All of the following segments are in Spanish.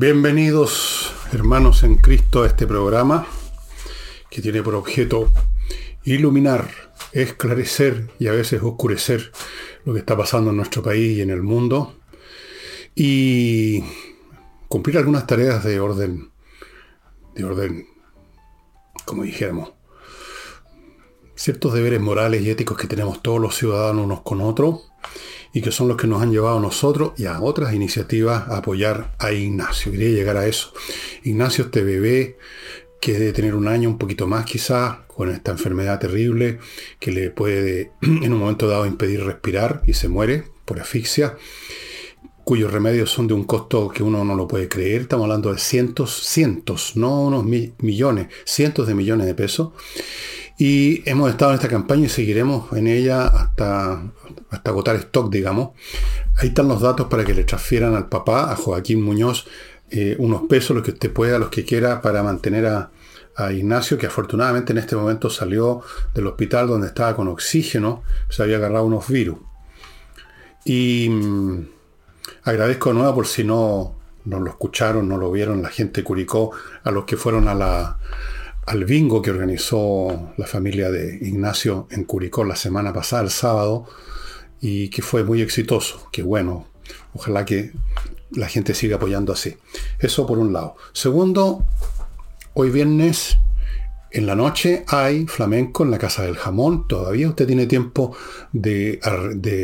Bienvenidos hermanos en Cristo a este programa que tiene por objeto iluminar, esclarecer y a veces oscurecer lo que está pasando en nuestro país y en el mundo y cumplir algunas tareas de orden, de orden, como dijéramos, ciertos deberes morales y éticos que tenemos todos los ciudadanos unos con otros y que son los que nos han llevado a nosotros y a otras iniciativas a apoyar a Ignacio. Quería llegar a eso. Ignacio, este bebé que debe tener un año, un poquito más quizás, con esta enfermedad terrible que le puede en un momento dado impedir respirar y se muere por asfixia, cuyos remedios son de un costo que uno no lo puede creer. Estamos hablando de cientos, cientos, no unos millones, cientos de millones de pesos. Y hemos estado en esta campaña y seguiremos en ella hasta, hasta agotar stock, digamos. Ahí están los datos para que le transfieran al papá, a Joaquín Muñoz, eh, unos pesos, los que usted pueda, los que quiera, para mantener a, Ignacio, que afortunadamente en este momento salió del hospital donde estaba con oxígeno, se había agarrado unos virus. Y mm, agradezco de nuevo por si no, no lo escucharon, no lo vieron, la gente Curicó, a los que fueron a la, al bingo que organizó la familia de Ignacio en Curicó la semana pasada, el sábado, y que fue muy exitoso. Que bueno, ojalá que la gente siga apoyando así. Eso por un lado. Segundo, hoy viernes en la noche hay flamenco en la Casa del Jamón. Todavía usted tiene tiempo de,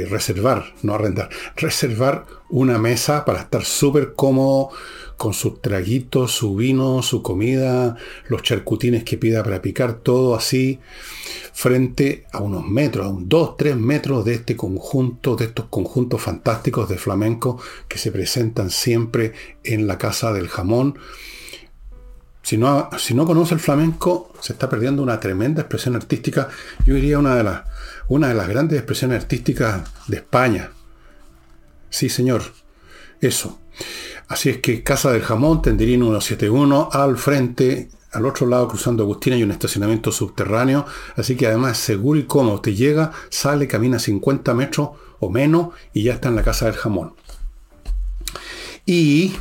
reservar, no arrendar, reservar una mesa para estar súper cómodo con sus traguitos, su vino, su comida, los charcutines que pida para picar, todo así, frente a unos metros, a un 2, 3 metros de este conjunto, de estos conjuntos fantásticos de flamenco que se presentan siempre en la Casa del Jamón. Si no, si no conoce el flamenco, se está perdiendo una tremenda expresión artística. Yo diría una de las, una de las grandes expresiones artísticas de España. Sí, señor. Eso. Así es que Casa del Jamón, Tenderino 171, al frente, al otro lado cruzando Agustina hay un estacionamiento subterráneo, así que además seguro y cómodo. Usted llega, sale, camina 50 metros o menos y ya está en la Casa del Jamón. Y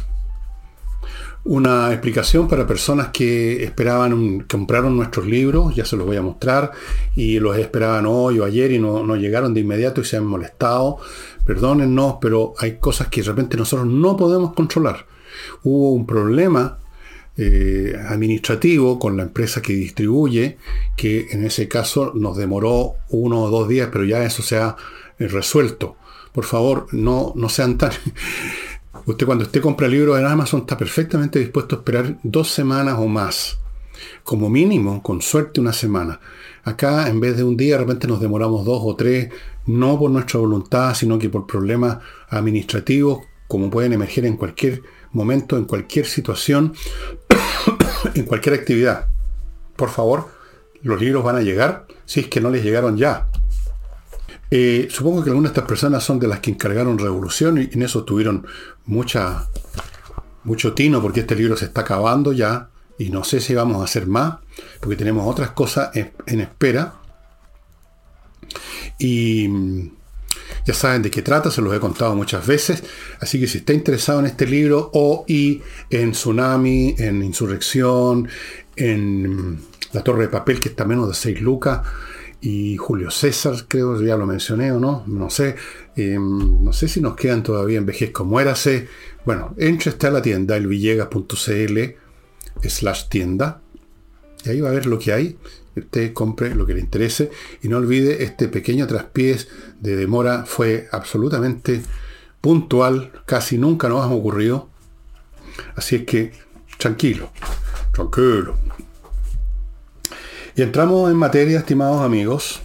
una explicación para personas que esperaban, compraron nuestros libros, ya se los voy a mostrar, y los esperaban hoy o ayer y no, no llegaron de inmediato y se han molestado perdónennos, pero hay cosas que de repente nosotros no podemos controlar. Hubo un problema eh, administrativo con la empresa que distribuye, que en ese caso nos demoró uno o dos días, pero ya eso se ha eh, resuelto. Por favor, no, no sean tan... Usted cuando usted compra libros en Amazon está perfectamente dispuesto a esperar dos semanas o más. Como mínimo, con suerte, una semana. Acá, en vez de un día, de repente nos demoramos dos o tres, no por nuestra voluntad, sino que por problemas administrativos, como pueden emerger en cualquier momento, en cualquier situación, en cualquier actividad. Por favor, los libros van a llegar si es que no les llegaron ya. Eh, supongo que algunas de estas personas son de las que encargaron revolución y en eso tuvieron mucha, mucho tino porque este libro se está acabando ya y no sé si vamos a hacer más, porque tenemos otras cosas en, espera. Y mm, ya saben de qué trata, se los he contado muchas veces. Así que si está interesado en este libro o y en Tsunami, en Insurrección, en mm, La Torre de Papel, que está menos de 6 lucas, y Julio César, creo que ya lo mencioné o no, no sé. Em, no sé si nos quedan todavía en vejez como érase. Bueno, entre está la tienda, elvillegas.cl slash tienda. Y ahí va a ver lo que hay. Usted compre lo que le interese. Y no olvide, este pequeño traspiés de demora fue absolutamente puntual. Casi nunca nos ha ocurrido. Así es que, tranquilo, tranquilo. Y entramos en materia, estimados amigos,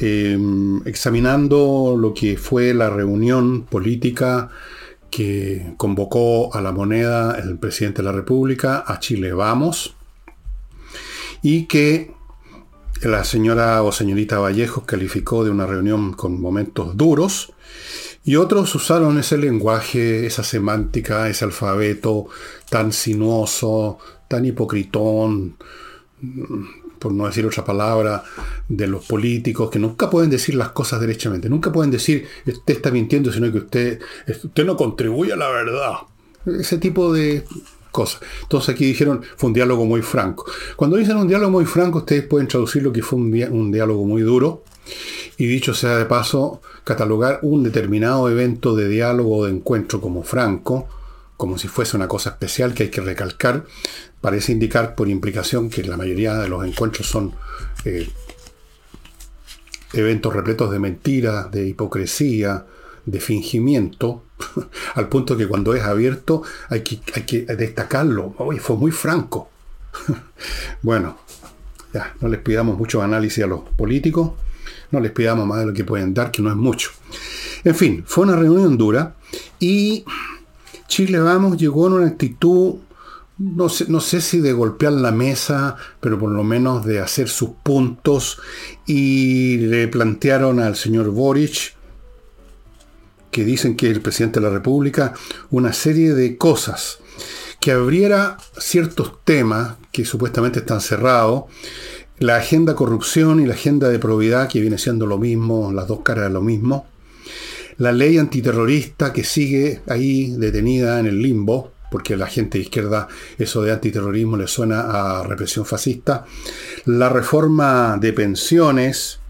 em, examinando lo que fue la reunión política que convocó a la moneda el presidente de la República, a Chile Vamos, y que la señora o señorita Vallejo calificó de una reunión con momentos duros, y otros usaron ese lenguaje, esa semántica, ese alfabeto tan sinuoso, tan hipocritón, por no decir otra palabra, de los políticos que nunca pueden decir las cosas derechamente. Nunca pueden decir, usted está mintiendo, sino que usted, usted no contribuye a la verdad. ese tipo de cosas. Entonces aquí dijeron, fue un diálogo muy franco. Cuando dicen un diálogo muy franco, ustedes pueden traducirlo que fue un, un diálogo muy duro. Y dicho sea de paso, catalogar un determinado evento de diálogo o de encuentro como franco, como si fuese una cosa especial que hay que recalcar, parece indicar por implicación que la mayoría de los encuentros son eh, eventos repletos de mentiras, de hipocresía, de fingimiento, al punto que cuando es abierto hay que, hay que destacarlo. Hoy fue muy franco. bueno, ya, no les pidamos mucho análisis a los políticos, no les pidamos más de lo que pueden dar, que no es mucho. En fin, fue una reunión dura y Chile Vamos llegó en una actitud, no sé, no sé si de golpear la mesa, pero por lo menos de hacer sus puntos. Y le plantearon al señor Boric, que dicen que es el presidente de la República, una serie de cosas. Que abriera ciertos temas que supuestamente están cerrados, la agenda corrupción y la agenda de probidad, que viene siendo lo mismo, las dos caras de lo mismo, la ley antiterrorista que sigue ahí detenida en el limbo, porque a la gente de izquierda eso de antiterrorismo le suena a represión fascista, la reforma de pensiones,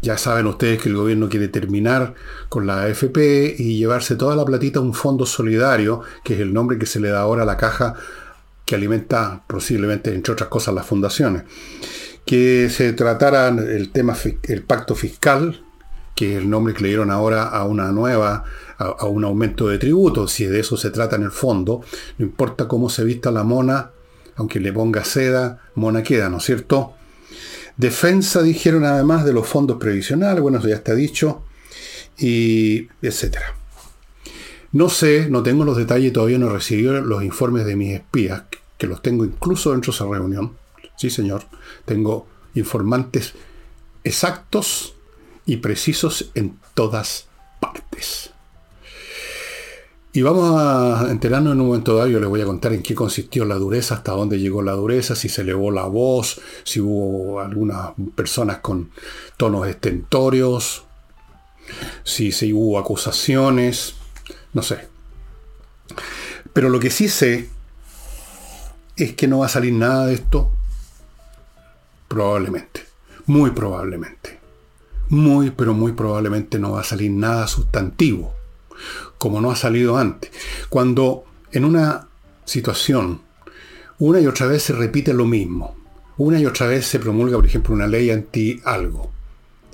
ya saben ustedes que el gobierno quiere terminar con la AFP y llevarse toda la platita a un fondo solidario, que es el nombre que se le da ahora a la caja que alimenta posiblemente, entre otras cosas, las fundaciones. Que se tratara el tema, el pacto fiscal, que el nombre que le dieron ahora a una nueva, a, un aumento de tributo, si de eso se trata en el fondo, no importa cómo se vista la mona, aunque le ponga seda, mona queda, ¿no es cierto? Defensa, dijeron además, de los fondos previsionales, bueno, eso ya está dicho, y etcétera. No sé, no tengo los detalles, todavía no he recibido los informes de mis espías, que los tengo incluso dentro de esa reunión. Sí, señor, tengo informantes exactos y precisos en todas partes. Y vamos a enterarnos en un momento dado, yo les voy a contar en qué consistió la dureza, hasta dónde llegó la dureza, si se elevó la voz, si hubo algunas personas con tonos estentorios, si, si hubo acusaciones, no sé. Pero lo que sí sé es que no va a salir nada de esto, probablemente, muy probablemente muy, pero muy probablemente no va a salir nada sustantivo, como no ha salido antes. Cuando en una situación una y otra vez se repite lo mismo, una y otra vez se promulga, por ejemplo, una ley anti algo,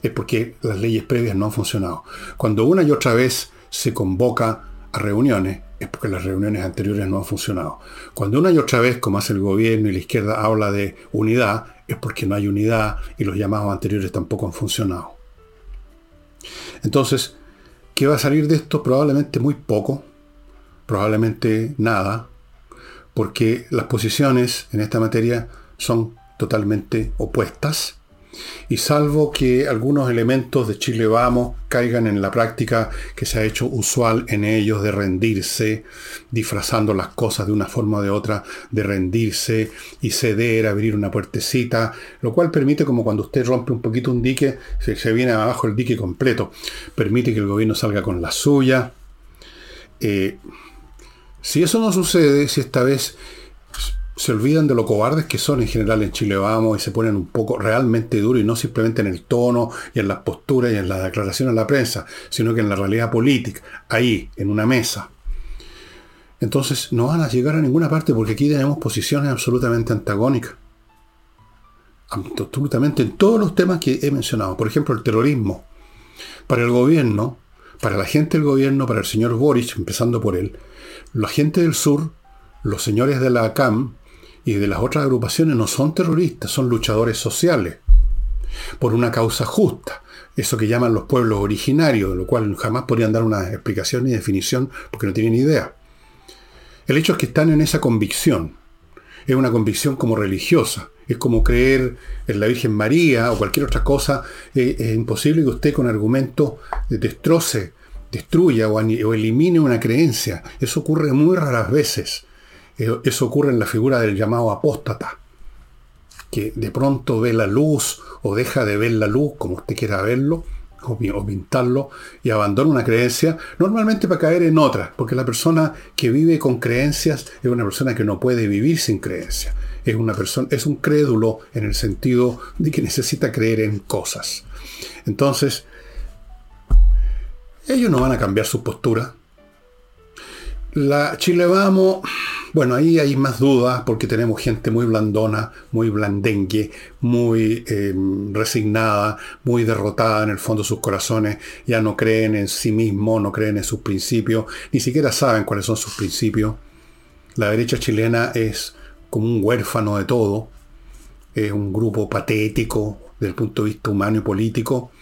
es porque las leyes previas no han funcionado. Cuando una y otra vez se convoca a reuniones, es porque las reuniones anteriores no han funcionado. Cuando una y otra vez, como hace el gobierno y la izquierda, habla de unidad, es porque no hay unidad y los llamados anteriores tampoco han funcionado. Entonces, ¿qué va a salir de esto? Probablemente muy poco, probablemente nada, porque las posiciones en esta materia son totalmente opuestas y salvo que algunos elementos de Chile Vamos caigan en la práctica que se ha hecho usual en ellos de rendirse, disfrazando las cosas de una forma o de otra, de rendirse y ceder, abrir una puertecita, lo cual permite, como cuando usted rompe un poquito un dique, se, se viene abajo el dique completo, permite que el gobierno salga con la suya. Eh, si eso no sucede, si esta vez se olvidan de lo cobardes que son en general en Chile Vamos y se ponen un poco realmente duro y no simplemente en el tono y en las posturas y en las declaraciones a la prensa, sino que en la realidad política, ahí, en una mesa. Entonces no van a llegar a ninguna parte porque aquí tenemos posiciones absolutamente antagónicas. Absolutamente en todos los temas que he mencionado. Por ejemplo, el terrorismo. Para el gobierno, para la gente del gobierno, para el señor Boric, empezando por él, la gente del sur, los señores de la CAM, y de las otras agrupaciones no son terroristas, son luchadores sociales, por una causa justa, eso que llaman los pueblos originarios, de lo cual jamás podrían dar una explicación ni definición porque no tienen idea. El hecho es que están en esa convicción, es una convicción como religiosa, es como creer en la Virgen María o cualquier otra cosa, eh, es imposible que usted con argumentos destroce, destruya o, o elimine una creencia, eso ocurre muy raras veces. Eso ocurre en la figura del llamado apóstata, que de pronto ve la luz o deja de ver la luz, como usted quiera verlo, o, pintarlo y abandona una creencia, normalmente para caer en otra, porque la persona que vive con creencias es una persona que no puede vivir sin creencias. Es, una persona, es un crédulo en el sentido de que necesita creer en cosas. Entonces, ellos no van a cambiar su postura. La Chile Vamos bueno, ahí hay más dudas porque tenemos gente muy blandona, muy blandengue, muy em, resignada, muy derrotada en el fondo de sus corazones, ya no creen en sí mismos, no creen en sus principios, ni siquiera saben cuáles son sus principios. La derecha chilena es como un huérfano de todo, es un grupo patético desde el punto de vista humano y político,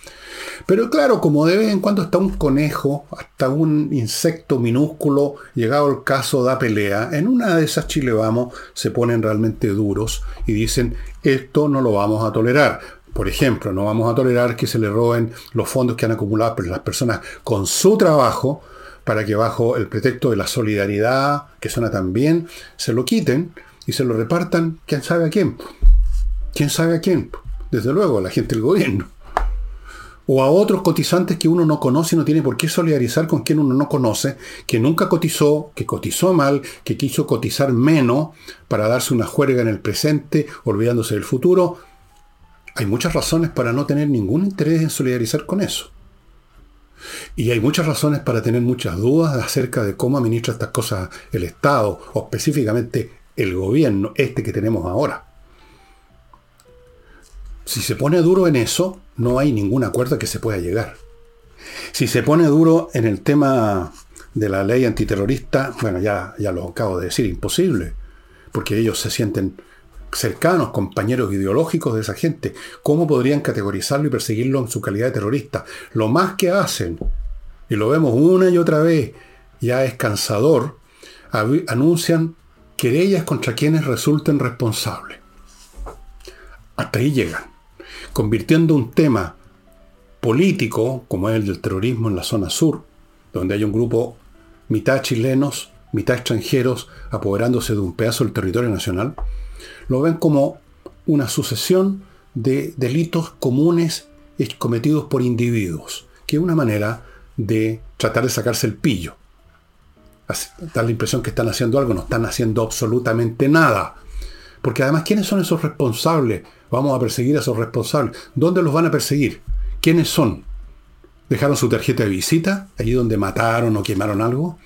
pero claro, como de vez en cuando está un conejo, hasta un insecto minúsculo, llegado el caso da pelea, en una de esas Chile vamos, se ponen realmente duros y dicen, esto no lo vamos a tolerar. Por ejemplo, no vamos a tolerar que se le roben los fondos que han acumulado las personas con su trabajo para que bajo el pretexto de la solidaridad, que suena tan bien, se lo quiten y se lo repartan, quién sabe a quién. ¿Quién sabe a quién? Desde luego, la gente del gobierno o a otros cotizantes que uno no conoce y no tiene por qué solidarizar con quien uno no conoce, que nunca cotizó, que cotizó mal, que quiso cotizar menos para darse una juerga en el presente, olvidándose del futuro. Hay muchas razones para no tener ningún interés en solidarizar con eso. Y hay muchas razones para tener muchas dudas acerca de cómo administra estas cosas el Estado, o específicamente el gobierno, este que tenemos ahora. Si se pone duro en eso, no hay ningún acuerdo que se pueda llegar. Si se pone duro en el tema de la ley antiterrorista, bueno, ya, ya lo acabo de decir, imposible, porque ellos se sienten cercanos, compañeros ideológicos de esa gente. ¿Cómo podrían categorizarlo y perseguirlo en su calidad de terrorista? Lo más que hacen, y lo vemos una y otra vez, ya es cansador, anuncian querellas contra quienes resulten responsables. Hasta ahí llegan convirtiendo un tema político, como es el del terrorismo en la zona sur, donde hay un grupo mitad chilenos, mitad extranjeros, apoderándose de un pedazo del territorio nacional, lo ven como una sucesión de delitos comunes cometidos por individuos, que es una manera de tratar de sacarse el pillo. Da la impresión que están haciendo algo, no están haciendo absolutamente nada. Porque además, ¿quiénes son esos responsables Vamos a perseguir a esos responsables. ¿Dónde los van a perseguir? ¿Quiénes son? ¿Dejaron su tarjeta de visita? Allí donde mataron o quemaron algo.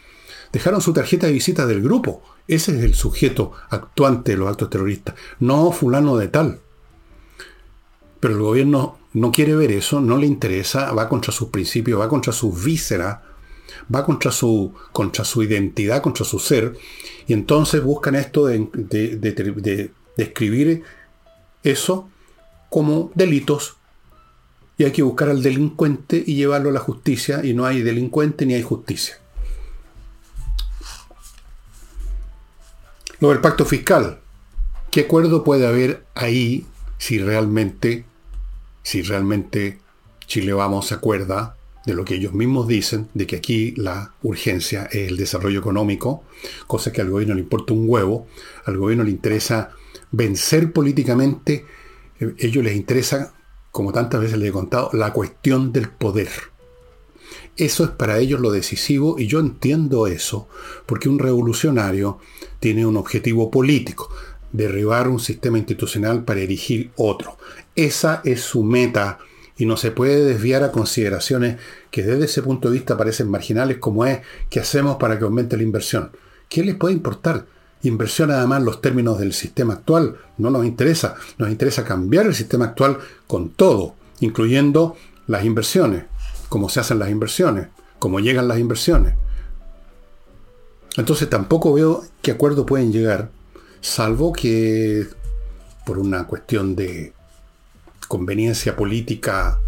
Dejaron su tarjeta de visita del grupo. Ese es el sujeto actuante de los actos terroristas. No fulano de tal. Pero el gobierno no quiere ver eso, no le interesa, va contra sus principios, va contra sus vísceras, va contra su, contra su identidad, contra su ser. Y entonces buscan esto de, de, de, de escribir eso como delitos y hay que buscar al delincuente y llevarlo a la justicia y no hay delincuente ni hay justicia. Lo del pacto fiscal. ¿Qué acuerdo puede haber ahí si realmente, si realmente Chile Vamos se acuerda de lo que ellos mismos dicen, de que aquí la urgencia es el desarrollo económico, cosa que al gobierno le importa un huevo, al gobierno le interesa vencer políticamente, a eh, ellos les interesa, como tantas veces les he contado, la cuestión del poder. Eso es para ellos lo decisivo y yo entiendo eso, porque un revolucionario tiene un objetivo político, derribar un sistema institucional para erigir otro. Esa es su meta y no se puede desviar a consideraciones que desde ese punto de vista parecen marginales como es qué hacemos para que aumente la inversión. ¿Qué les puede importar? Inversión además los términos del sistema actual no nos interesa. Nos interesa cambiar el sistema actual con todo, incluyendo las inversiones, cómo se hacen las inversiones, cómo llegan las inversiones. Entonces tampoco veo qué acuerdo pueden llegar, salvo que por una cuestión de conveniencia política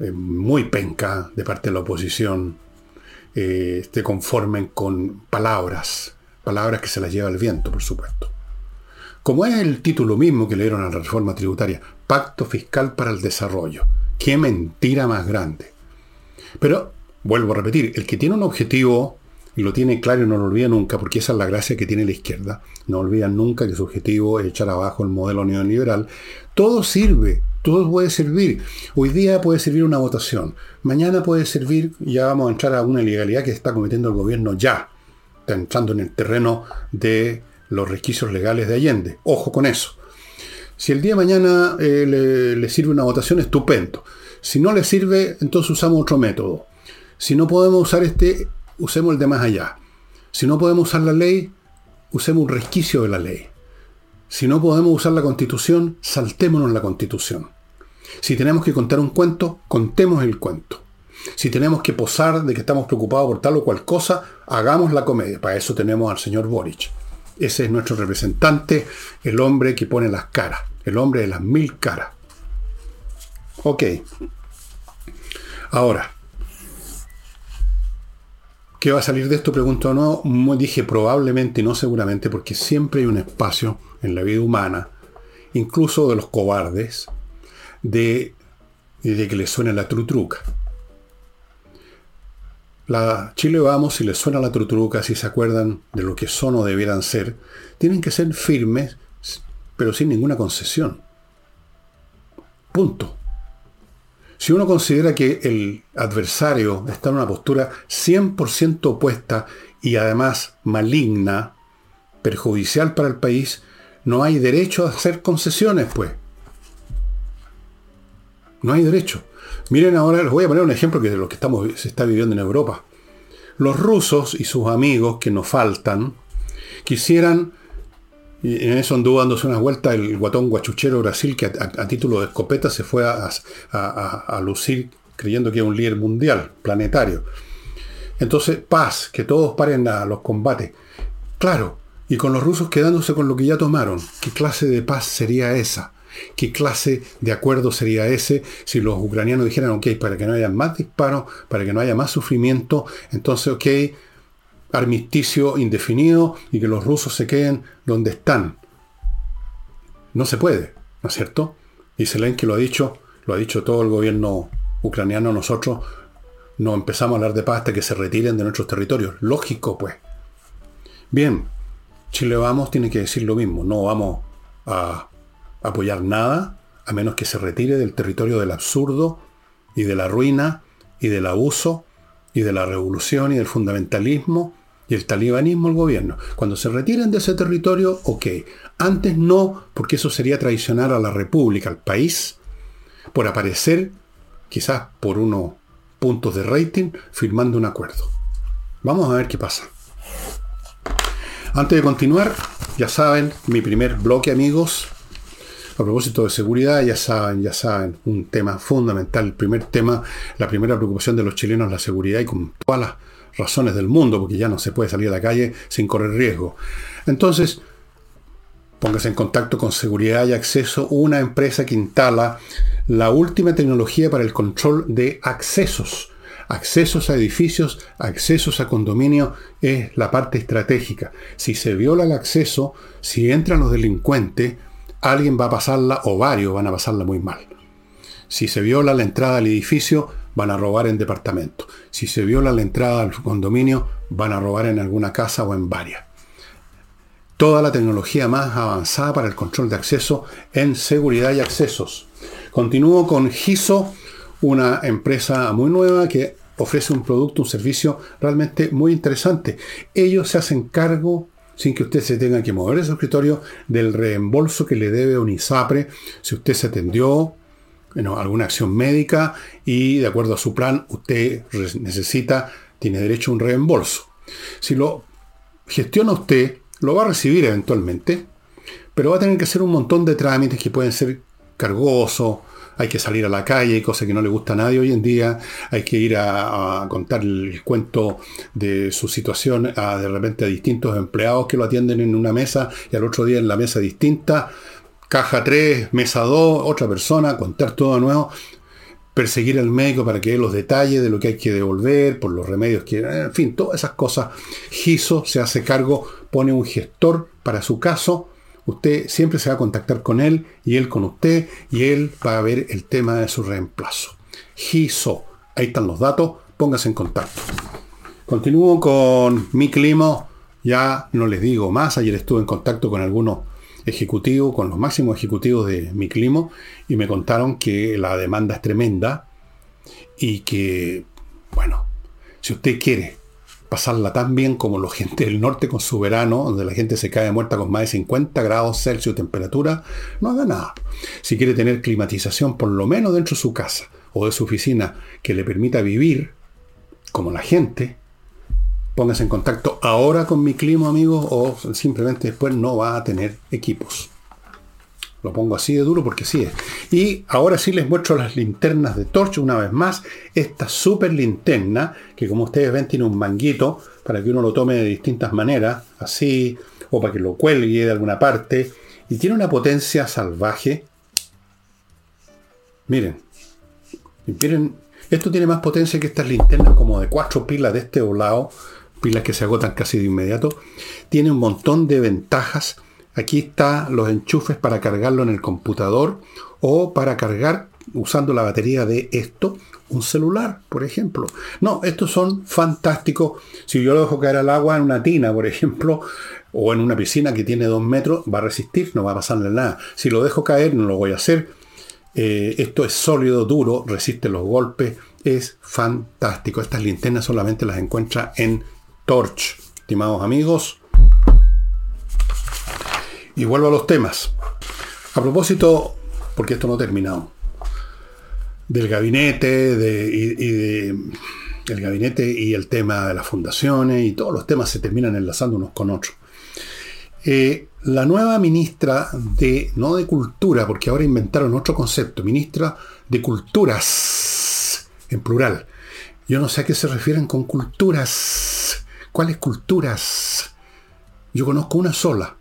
eh, muy penca de parte de la oposición, eh, se conformen con palabras Palabras que se las lleva el viento, por supuesto. Como es el título mismo que le dieron a la reforma tributaria, Pacto Fiscal para el Desarrollo. Qué mentira más grande. Pero, vuelvo a repetir, el que tiene un objetivo y lo tiene claro y no lo olvida nunca, porque esa es la gracia que tiene la izquierda. No olvidan nunca que su objetivo es echar abajo el modelo neoliberal. Todo sirve, todo puede servir. Hoy día puede servir una votación. Mañana puede servir, ya vamos a entrar a una ilegalidad que está cometiendo el gobierno ya. Está entrando en el terreno de los resquicios legales de Allende. Ojo con eso. Si el día de mañana eh, le, le sirve una votación, estupendo. Si no le sirve, entonces usamos otro método. Si no podemos usar este, usemos el de más allá. Si no podemos usar la ley, usemos un resquicio de la ley. Si no podemos usar la constitución, saltémonos la constitución. Si tenemos que contar un cuento, contemos el cuento. Si tenemos que posar de que estamos preocupados por tal o cual cosa, hagamos la comedia. Para eso tenemos al señor Boric. Ese es nuestro representante, el hombre que pone las caras, el hombre de las mil caras. Ok. Ahora, ¿Qué va a salir de esto? Pregunto no. Dije probablemente no seguramente, porque siempre hay un espacio en la vida humana, incluso de los cobardes, de, de que le suene la trutruca. La Chile Vamos, si les suena la trutruca, si se acuerdan de lo que son o debieran ser, tienen que ser firmes, pero sin ninguna concesión. Punto. Si uno considera que el adversario está en una postura 100% opuesta y además maligna, perjudicial para el país, no hay derecho a hacer concesiones, pues. No hay derecho. Miren ahora, les voy a poner un ejemplo que de lo que estamos, se está viviendo en Europa. Los rusos y sus amigos que nos faltan quisieran y en eso anduvo dándose unas vueltas el guatón guachuchero Brasil, que a, título de escopeta se fue a, lucir creyendo que era un líder mundial, planetario. Entonces, paz, que todos paren a los combates. Claro, y con los rusos quedándose con lo que ya tomaron. ¿Qué clase de paz sería esa? ¿Qué clase de acuerdo sería ese si los ucranianos dijeran, ok, para que no haya más disparos, para que no haya más sufrimiento, entonces, ok, armisticio indefinido y que los rusos se queden donde están. No se puede, ¿no es cierto? Y Zelensky lo ha dicho, lo ha dicho todo el gobierno ucraniano, nosotros no empezamos a hablar de paz hasta que se retiren de nuestros territorios. Lógico, pues. Bien, Chile vamos tiene que decir lo mismo, no vamos a apoyar nada a menos que se retire del territorio del absurdo y de la ruina y del abuso y de la revolución y del fundamentalismo y el talibanismo el gobierno. Cuando se retiren de ese territorio, ok. Antes no, porque eso sería traicionar a la república, al país, por aparecer, quizás por unos puntos de rating, firmando un acuerdo. Vamos a ver qué pasa. Antes de continuar, ya saben, mi primer bloque, amigos, a propósito de seguridad, ya saben, ya saben, un tema fundamental, el primer tema, la primera preocupación de los chilenos, la seguridad y con todas razones del mundo, porque ya no se puede salir a la calle sin correr riesgo. Entonces, póngase en contacto con Seguridad y Acceso, una empresa que instala la última tecnología para el control de accesos. Accesos a edificios, accesos a condominio es la parte estratégica. Si se viola el acceso, si entran los delincuentes, alguien va a pasarla o varios van a pasarla muy mal. Si se viola la entrada al edificio, van a robar en departamento. Si se viola la entrada al condominio, van a robar en alguna casa o en varias. Toda la tecnología más avanzada para el control de acceso en seguridad y accesos. Continúo con GISO, una empresa muy nueva que ofrece un producto, un servicio realmente muy interesante. Ellos se hacen cargo sin que usted se tenga que mover de su escritorio del reembolso que le debe un ISAPRE si usted se atendió bueno, alguna acción médica y de acuerdo a su plan usted necesita, tiene derecho a un reembolso. Si lo gestiona usted, lo va a recibir eventualmente, pero va a tener que hacer un montón de trámites que pueden ser cargosos, hay que salir a la calle, cosa que no le gusta a nadie hoy en día, hay que ir a, contar el cuento de su situación a de repente a distintos empleados que lo atienden en una mesa y al otro día en la mesa distinta caja 3, mesa 2, otra persona, contar todo de nuevo, perseguir al médico para que dé los detalles de lo que hay que devolver, por los remedios que... En fin, todas esas cosas. GISO se hace cargo, pone un gestor para su caso, usted siempre se va a contactar con él y él con usted y él va a ver el tema de su reemplazo. GISO, ahí están los datos, póngase en contacto. Continúo con mi clima. Ya no les digo más. Ayer estuve en contacto con algunos ejecutivos, con los máximos ejecutivos de mi clima, y me contaron que la demanda es tremenda y que, bueno, si usted quiere pasarla tan bien como la gente del norte con su verano, donde la gente se cae muerta con más de 50 grados Celsius de temperatura, no haga nada. Si quiere tener climatización por lo menos dentro de su casa o de su oficina que le permita vivir como la gente, póngase en contacto ahora con mi clima, amigos, o simplemente después no va a tener equipos. Lo pongo así de duro porque sí es. Y ahora sí les muestro las linternas de torch una vez más. Esta super linterna, que como ustedes ven tiene un manguito para que uno lo tome de distintas maneras, así, o para que lo cuelgue de alguna parte. Y tiene una potencia salvaje. Miren. Miren, esto tiene más potencia que estas linternas como de cuatro pilas de este lado, pilas que se agotan casi de inmediato. Tiene un montón de ventajas Aquí están los enchufes para cargarlo en el computador o para cargar usando la batería de esto un celular, por ejemplo. No, estos son fantásticos. Si yo lo dejo caer al agua en una tina, por ejemplo, o en una piscina que tiene dos metros, va a resistir, no va a pasarle nada. Si lo dejo caer, no lo voy a hacer. Eh, esto es sólido, duro, resiste los golpes, es fantástico. Estas linternas solamente las encuentra en Torch. Estimados amigos, y vuelvo a los temas. A propósito, porque esto no ha terminado, del gabinete y, el gabinete y el tema de las fundaciones y todos los temas se terminan enlazando unos con otros. Eh, la nueva ministra de, no de cultura, porque ahora inventaron otro concepto, ministra de culturas, en plural. Yo no sé a qué se refieren con culturas. ¿Cuáles culturas? Yo conozco una sola,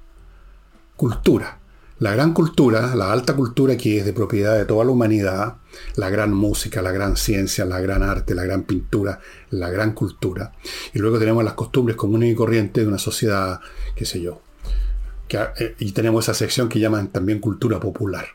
cultura. La gran cultura, la alta cultura que es de propiedad de toda la humanidad, la gran música, la gran ciencia, la gran arte, la gran pintura, la gran cultura. Y luego tenemos las costumbres comunes y corrientes de una sociedad, qué sé yo. Eh, y tenemos esa sección que llaman también cultura popular.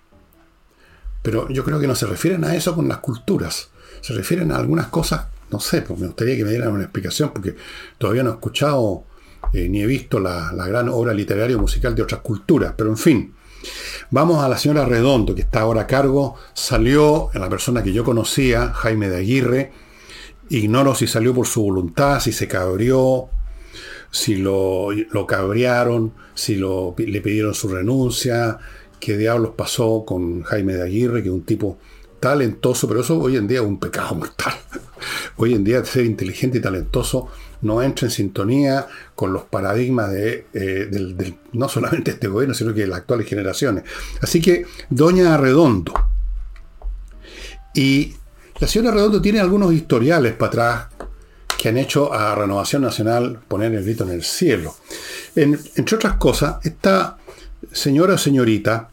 Pero yo creo que no se refieren a eso con las culturas. Se refieren a algunas cosas, no sé, pues me gustaría que me dieran una explicación porque todavía no he escuchado eh, ni he visto la, gran obra literaria o musical de otras culturas, pero en fin. Vamos a la señora Redondo, que está ahora a cargo. Salió en la persona que yo conocía, Jaime de Aguirre. Ignoro si salió por su voluntad, si se cabrió, si lo, lo cabrearon, si lo, le pidieron su renuncia, qué diablos pasó con Jaime de Aguirre, que es un tipo talentoso, pero eso hoy en día es un pecado mortal. Hoy en día ser inteligente y talentoso no entra en sintonía con los paradigmas de, eh, no solamente este gobierno, sino que de las actuales generaciones. Así que, Doña Redondo. Y la señora Redondo tiene algunos historiales para atrás que han hecho a Renovación Nacional poner el grito en el cielo. entre otras cosas, esta señora o señorita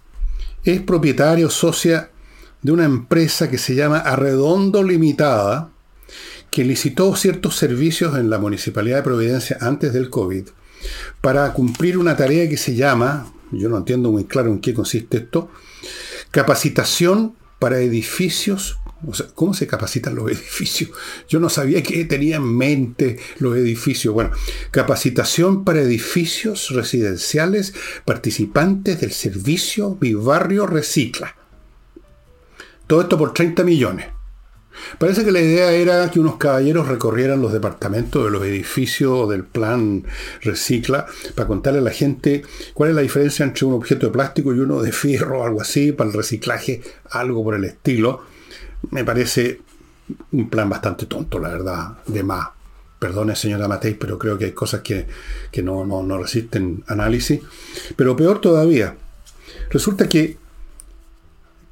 es propietaria o socia de una empresa que se llama Arredondo Limitada, que licitó ciertos servicios en la Municipalidad de Providencia antes del COVID para cumplir una tarea que se llama, yo no entiendo muy claro en qué consiste esto, capacitación para edificios. O sea, ¿cómo se capacitan los edificios? Yo no sabía que tenía en mente los edificios. Bueno, capacitación para edificios residenciales participantes del servicio Mi Recicla. Todo esto por 30 millones. Parece que la idea era que unos caballeros recorrieran los departamentos de los edificios del plan Recicla para contarle a la gente cuál es la diferencia entre un objeto de plástico y uno de fierro o algo así, para el reciclaje, algo por el estilo. Me parece un plan bastante tonto, la verdad, de más. Perdone, señora Matei, pero creo que hay cosas que, no, no resisten análisis. Pero peor todavía, resulta que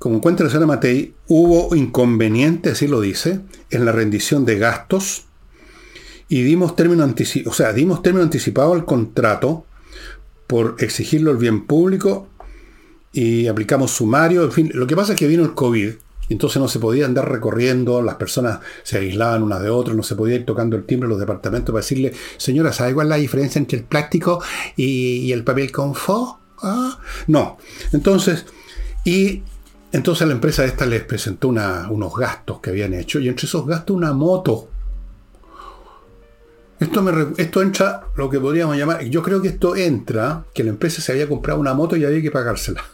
como encuentra la señora Matei, hubo inconveniente, así lo dice, en la rendición de gastos y dimos término, o sea, dimos término anticipado al contrato por exigirlo el bien público y aplicamos sumario. En fin, lo que pasa es que vino el COVID, entonces no se podía andar recorriendo, las personas se aislaban unas de otras, no se podía ir tocando el timbre en los departamentos para decirle, señora, ¿sabe cuál es la diferencia entre el plástico y, el papel confort? ¿Ah? No. Entonces, y entonces la empresa esta les presentó unos gastos que habían hecho y entre esos gastos una moto. Esto, me, esto entra lo que podríamos llamar, yo creo que esto entra, que la empresa se había comprado una moto y había que pagársela.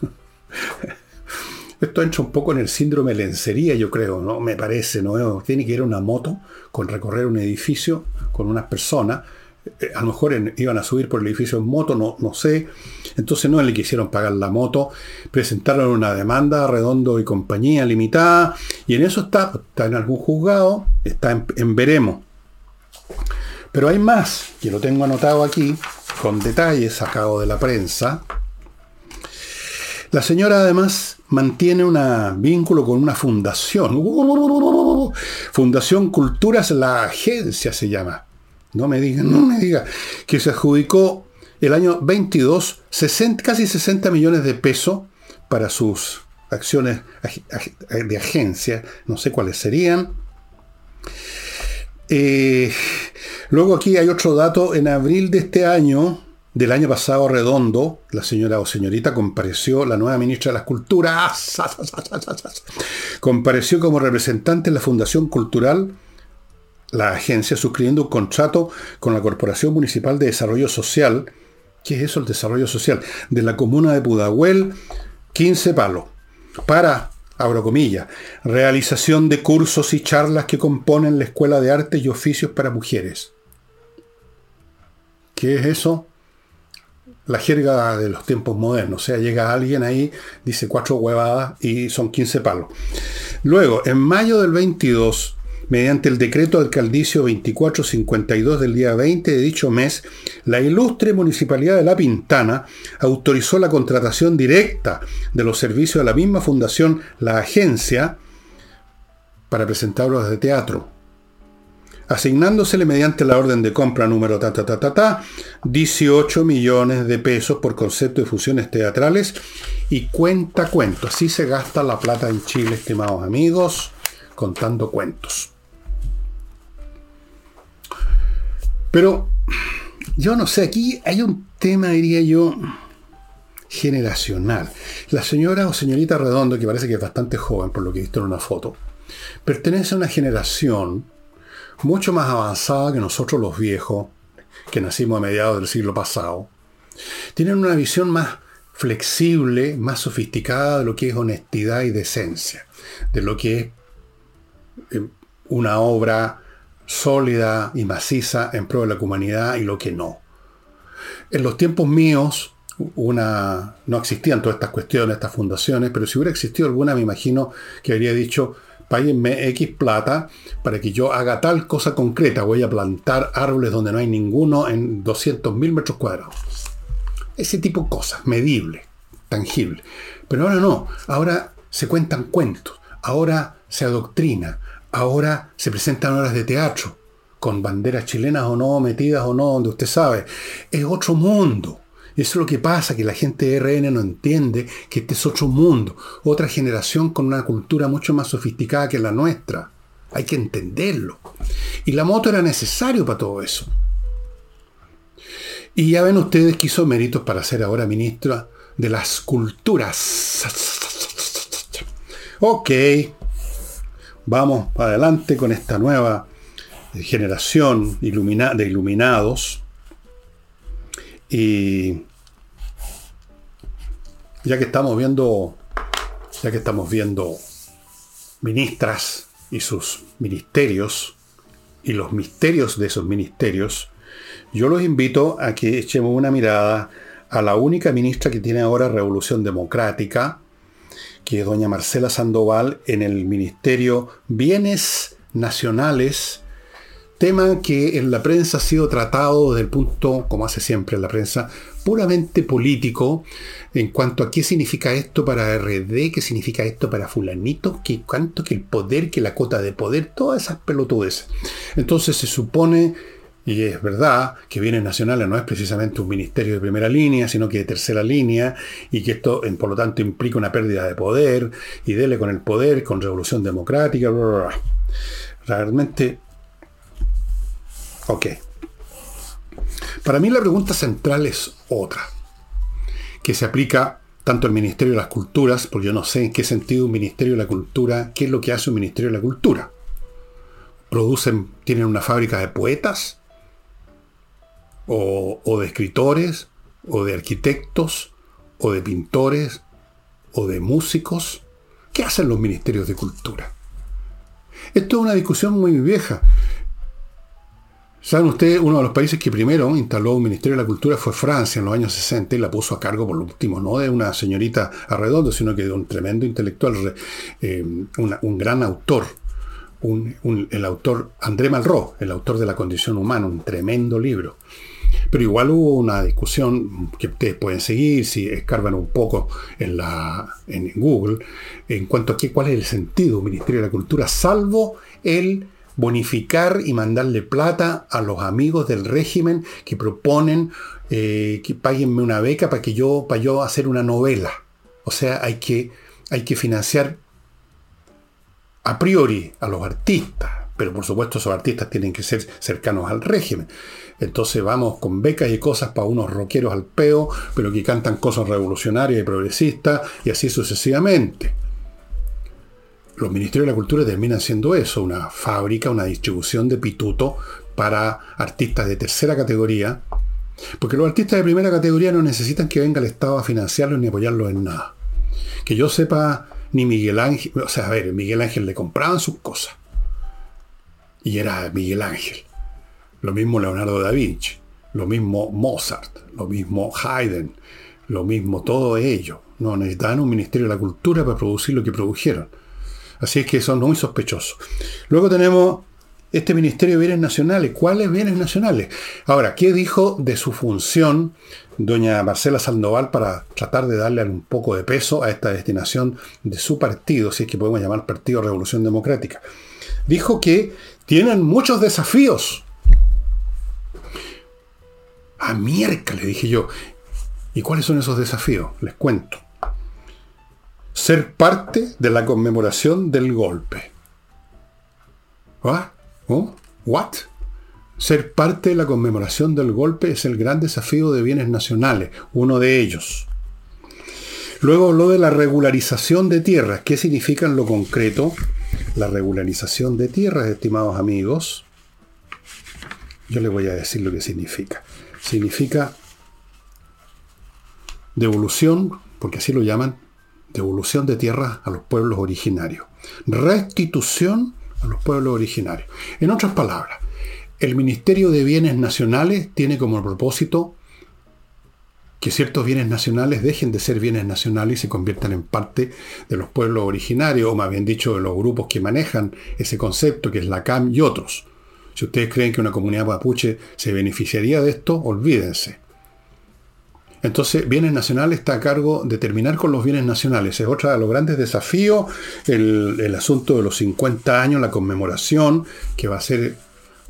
Esto entra un poco en el síndrome de lencería, yo creo, ¿no? Me parece, ¿no? Tiene que ir una moto con recorrer un edificio con unas personas. Eh, a lo mejor iban a subir por el edificio en moto, no, no sé. Entonces no le quisieron pagar la moto. Presentaron una demanda Redondo y compañía limitada. Y en eso está, está en algún juzgado, está en, veremos. Pero hay más, que lo tengo anotado aquí, con detalles sacado de la prensa. La señora además mantiene un vínculo con una fundación. Fundación Culturas La Agencia se llama. No me diga, no me diga. Que se adjudicó el año 22 casi 60 millones de pesos para sus acciones de agencia. No sé cuáles serían. Eh, luego aquí hay otro dato. En abril de este año, del año pasado redondo, la señora o señorita compareció, la nueva ministra de las Culturas, compareció como representante en la Fundación Cultural, la agencia, suscribiendo un contrato con la Corporación Municipal de Desarrollo Social, ¿qué es eso el desarrollo social? De la comuna de Pudahuel, 15 palos, para, abro comillas, realización de cursos y charlas que componen la Escuela de Artes y Oficios para Mujeres. ¿Qué es eso? la jerga de los tiempos modernos. O sea, llega alguien ahí, dice cuatro huevadas y son 15 palos. Luego, en mayo del 22, mediante el decreto alcaldicio 2452 del día 20 de dicho mes, la ilustre Municipalidad de La Pintana autorizó la contratación directa de los servicios de la misma fundación, la agencia, para presentar obras de teatro asignándosele mediante la orden de compra número ta, ta, ta, ta, ta 18 millones de pesos por concepto de fusiones teatrales y cuenta cuentos. Así se gasta la plata en Chile, estimados amigos, contando cuentos. Pero yo no sé, aquí hay un tema, diría yo, generacional. La señora o señorita Redondo, que parece que es bastante joven por lo que he visto en una foto, pertenece a una generación mucho más avanzada que nosotros los viejos, que nacimos a mediados del siglo pasado, tienen una visión más flexible, más sofisticada de lo que es honestidad y decencia, de lo que es eh, una obra sólida y maciza en pro de la humanidad y lo que no. En los tiempos míos, una, no existían todas estas cuestiones, estas fundaciones, pero si hubiera existido alguna, me imagino que habría dicho, páguenme X plata para que yo haga tal cosa concreta. Voy a plantar árboles donde no hay ninguno en 200.000 metros cuadrados. Ese tipo de cosas, medible, tangible. Pero ahora no, ahora se cuentan cuentos, ahora se adoctrina, ahora se presentan obras de teatro, con banderas chilenas o no, metidas o no, donde usted sabe. Es otro mundo. Eso es lo que pasa, que la gente de RN no entiende que este es otro mundo, otra generación con una cultura mucho más sofisticada que la nuestra. Hay que entenderlo. Y la moto era necesario para todo eso. Y ya ven ustedes que hizo méritos para ser ahora ministra de las culturas. Ok, vamos adelante con esta nueva generación de iluminados. Y ya que estamos viendo, ya que estamos viendo ministras y sus ministerios y los misterios de esos ministerios, yo los invito a que echemos una mirada a la única ministra que tiene ahora Revolución Democrática, que doña Marcela Sandoval, en el Ministerio Bienes Nacionales Tema que en la prensa ha sido tratado desde el punto, como hace siempre en la prensa, puramente político en cuanto a qué significa esto para RD, qué significa esto para fulanito, qué cuánto que el poder, que la cota de poder, todas esas pelotudes. Entonces se supone, y es verdad, que Bienes Nacionales no es precisamente un ministerio de primera línea, sino que de tercera línea, y que esto, por lo tanto, implica una pérdida de poder, y dele con el poder, con revolución democrática, bla, bla, bla. Realmente Ok. Para mí la pregunta central es otra, que se aplica tanto al Ministerio de las Culturas, porque yo no sé en qué sentido un Ministerio de la Cultura, qué es lo que hace un Ministerio de la Cultura. ¿Producen, tienen una fábrica de poetas? O, de escritores, o de arquitectos, o de pintores, o de músicos. ¿Qué hacen los ministerios de cultura? Esto es una discusión muy vieja. ¿Saben ustedes? Uno de los países que primero instaló un Ministerio de la Cultura fue Francia en los años 60 y la puso a cargo por lo último, no de una señorita arredondo, sino que de un tremendo intelectual, eh, un gran autor, el autor André Malraux, el autor de La condición humana, un tremendo libro. Pero igual hubo una discusión que ustedes pueden seguir si escarban un poco en, la, en Google en cuanto a qué, cuál es el sentido del Ministerio de la Cultura, salvo el bonificar y mandarle plata a los amigos del régimen que proponen eh, que paguenme una beca para que yo, para yo hacer una novela. O sea, hay que, hay que financiar a priori a los artistas, pero por supuesto esos artistas tienen que ser cercanos al régimen. Entonces vamos con becas y cosas para unos rockeros al peo, pero que cantan cosas revolucionarias y progresistas, y así sucesivamente los ministerios de la cultura terminan siendo eso, una fábrica, una distribución de pituto para artistas de tercera categoría, porque los artistas de primera categoría no necesitan que venga el Estado a financiarlos ni apoyarlos en nada. Que yo sepa, ni Miguel Ángel, o sea, a ver, Miguel Ángel le compraban sus cosas. Y era Miguel Ángel. Lo mismo Leonardo da Vinci, lo mismo Mozart, lo mismo Haydn, lo mismo todo ello. No necesitaban un Ministerio de la Cultura para producir lo que produjeron. Así es que son muy sospechosos. Luego tenemos este Ministerio de Bienes Nacionales. ¿Cuáles bienes nacionales? Ahora, ¿qué dijo de su función doña Marcela Sandoval para tratar de darle un poco de peso a esta destinación de su partido, si es que podemos llamar Partido Revolución Democrática? Dijo que tienen muchos desafíos. A miércoles, le dije yo. ¿Y cuáles son esos desafíos? Les cuento ser parte de la conmemoración del golpe. ¿Ah? ¿Oh? ¿What? Ser parte de la conmemoración del golpe es el gran desafío de bienes nacionales, uno de ellos. Luego habló de la regularización de tierras. ¿Qué significa en lo concreto la regularización de tierras, estimados amigos? Yo les voy a decir lo que significa. Significa devolución, porque así lo llaman, devolución de tierras a los pueblos originarios, restitución a los pueblos originarios. En otras palabras, el Ministerio de Bienes Nacionales tiene como propósito que ciertos bienes nacionales dejen de ser bienes nacionales y se conviertan en parte de los pueblos originarios, o más bien dicho, de los grupos que manejan ese concepto, que es la CAM y otros. Si ustedes creen que una comunidad mapuche se beneficiaría de esto, olvídense. Entonces, bienes nacionales está a cargo de terminar con los bienes nacionales. Es otro de los grandes desafíos, el, asunto de los 50 años, la conmemoración, que va a ser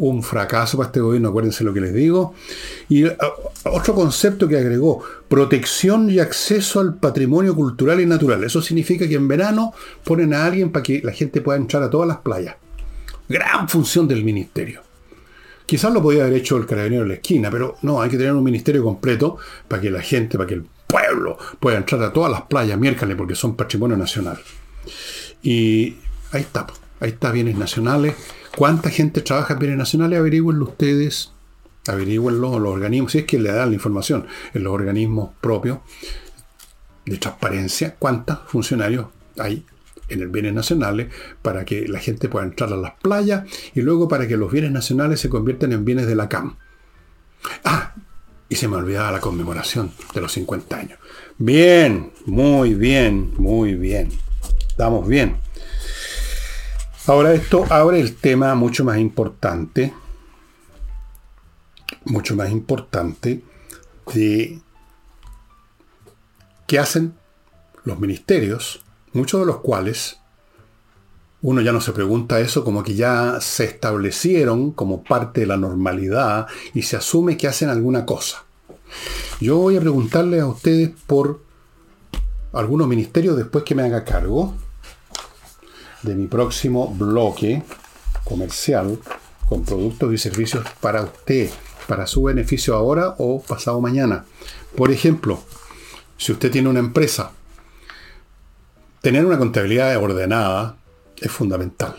un fracaso para este gobierno, acuérdense lo que les digo. Y uh, otro concepto que agregó, protección y acceso al patrimonio cultural y natural. Eso significa que en verano ponen a alguien para que la gente pueda entrar a todas las playas. Gran función del ministerio. Quizás lo podía haber hecho el carabinero en la esquina, pero no, hay que tener un ministerio completo para que la gente, para que el pueblo pueda entrar a todas las playas miércoles porque son patrimonio nacional. Y ahí está, ahí está bienes nacionales. ¿Cuánta gente trabaja en bienes nacionales? Averígüenlo ustedes, averígüenlo los organismos, si es que le dan la información en los organismos propios de transparencia, cuántos funcionarios hay en el bienes nacionales para que la gente pueda entrar a las playas y luego para que los bienes nacionales se conviertan en bienes de la CAM. Ah, y se me olvidaba la conmemoración de los 50 años. Bien, muy bien, muy bien. Estamos bien. Ahora esto abre el tema mucho más importante, mucho más importante de qué hacen los ministerios muchos de los cuales uno ya no se pregunta eso como que ya se establecieron como parte de la normalidad y se asume que hacen alguna cosa. Yo voy a preguntarle a ustedes por algunos ministerios después que me haga cargo de mi próximo bloque comercial con productos y servicios para usted, para su beneficio ahora o pasado mañana. Por ejemplo, si usted tiene una empresa Tener una contabilidad ordenada es fundamental.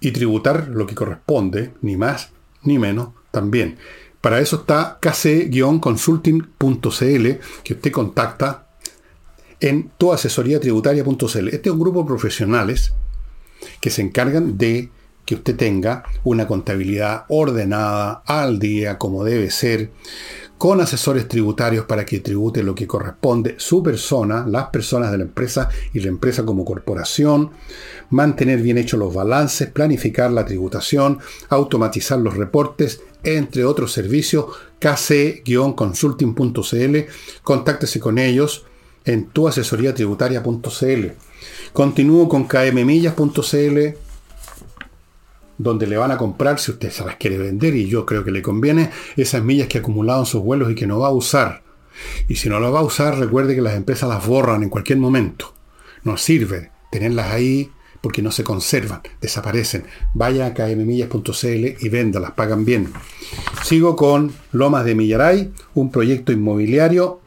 Y tributar lo que corresponde, ni más ni menos, también. Para eso está kc-consulting.cl que usted contacta en tuasesoriatributaria.cl. Este es un grupo de profesionales que se encargan de que usted tenga una contabilidad ordenada, al día, como debe ser, con asesores tributarios para que tribute lo que corresponde su persona, las personas de la empresa y la empresa como corporación, mantener bien hechos los balances, planificar la tributación, automatizar los reportes, entre otros servicios, kc-consulting.cl, contáctese con ellos en tuasesoriatributaria.cl. Continúo con kmmillas.cl, donde le van a comprar, si usted se las quiere vender, y yo creo que le conviene, esas millas que ha acumulado en sus vuelos y que no va a usar. Y si no las va a usar, recuerde que las empresas las borran en cualquier momento. No sirve tenerlas ahí porque no se conservan, desaparecen. Vaya a kmmillas.cl y véndalas, pagan bien. Sigo con Lomas de Millaray, un proyecto inmobiliario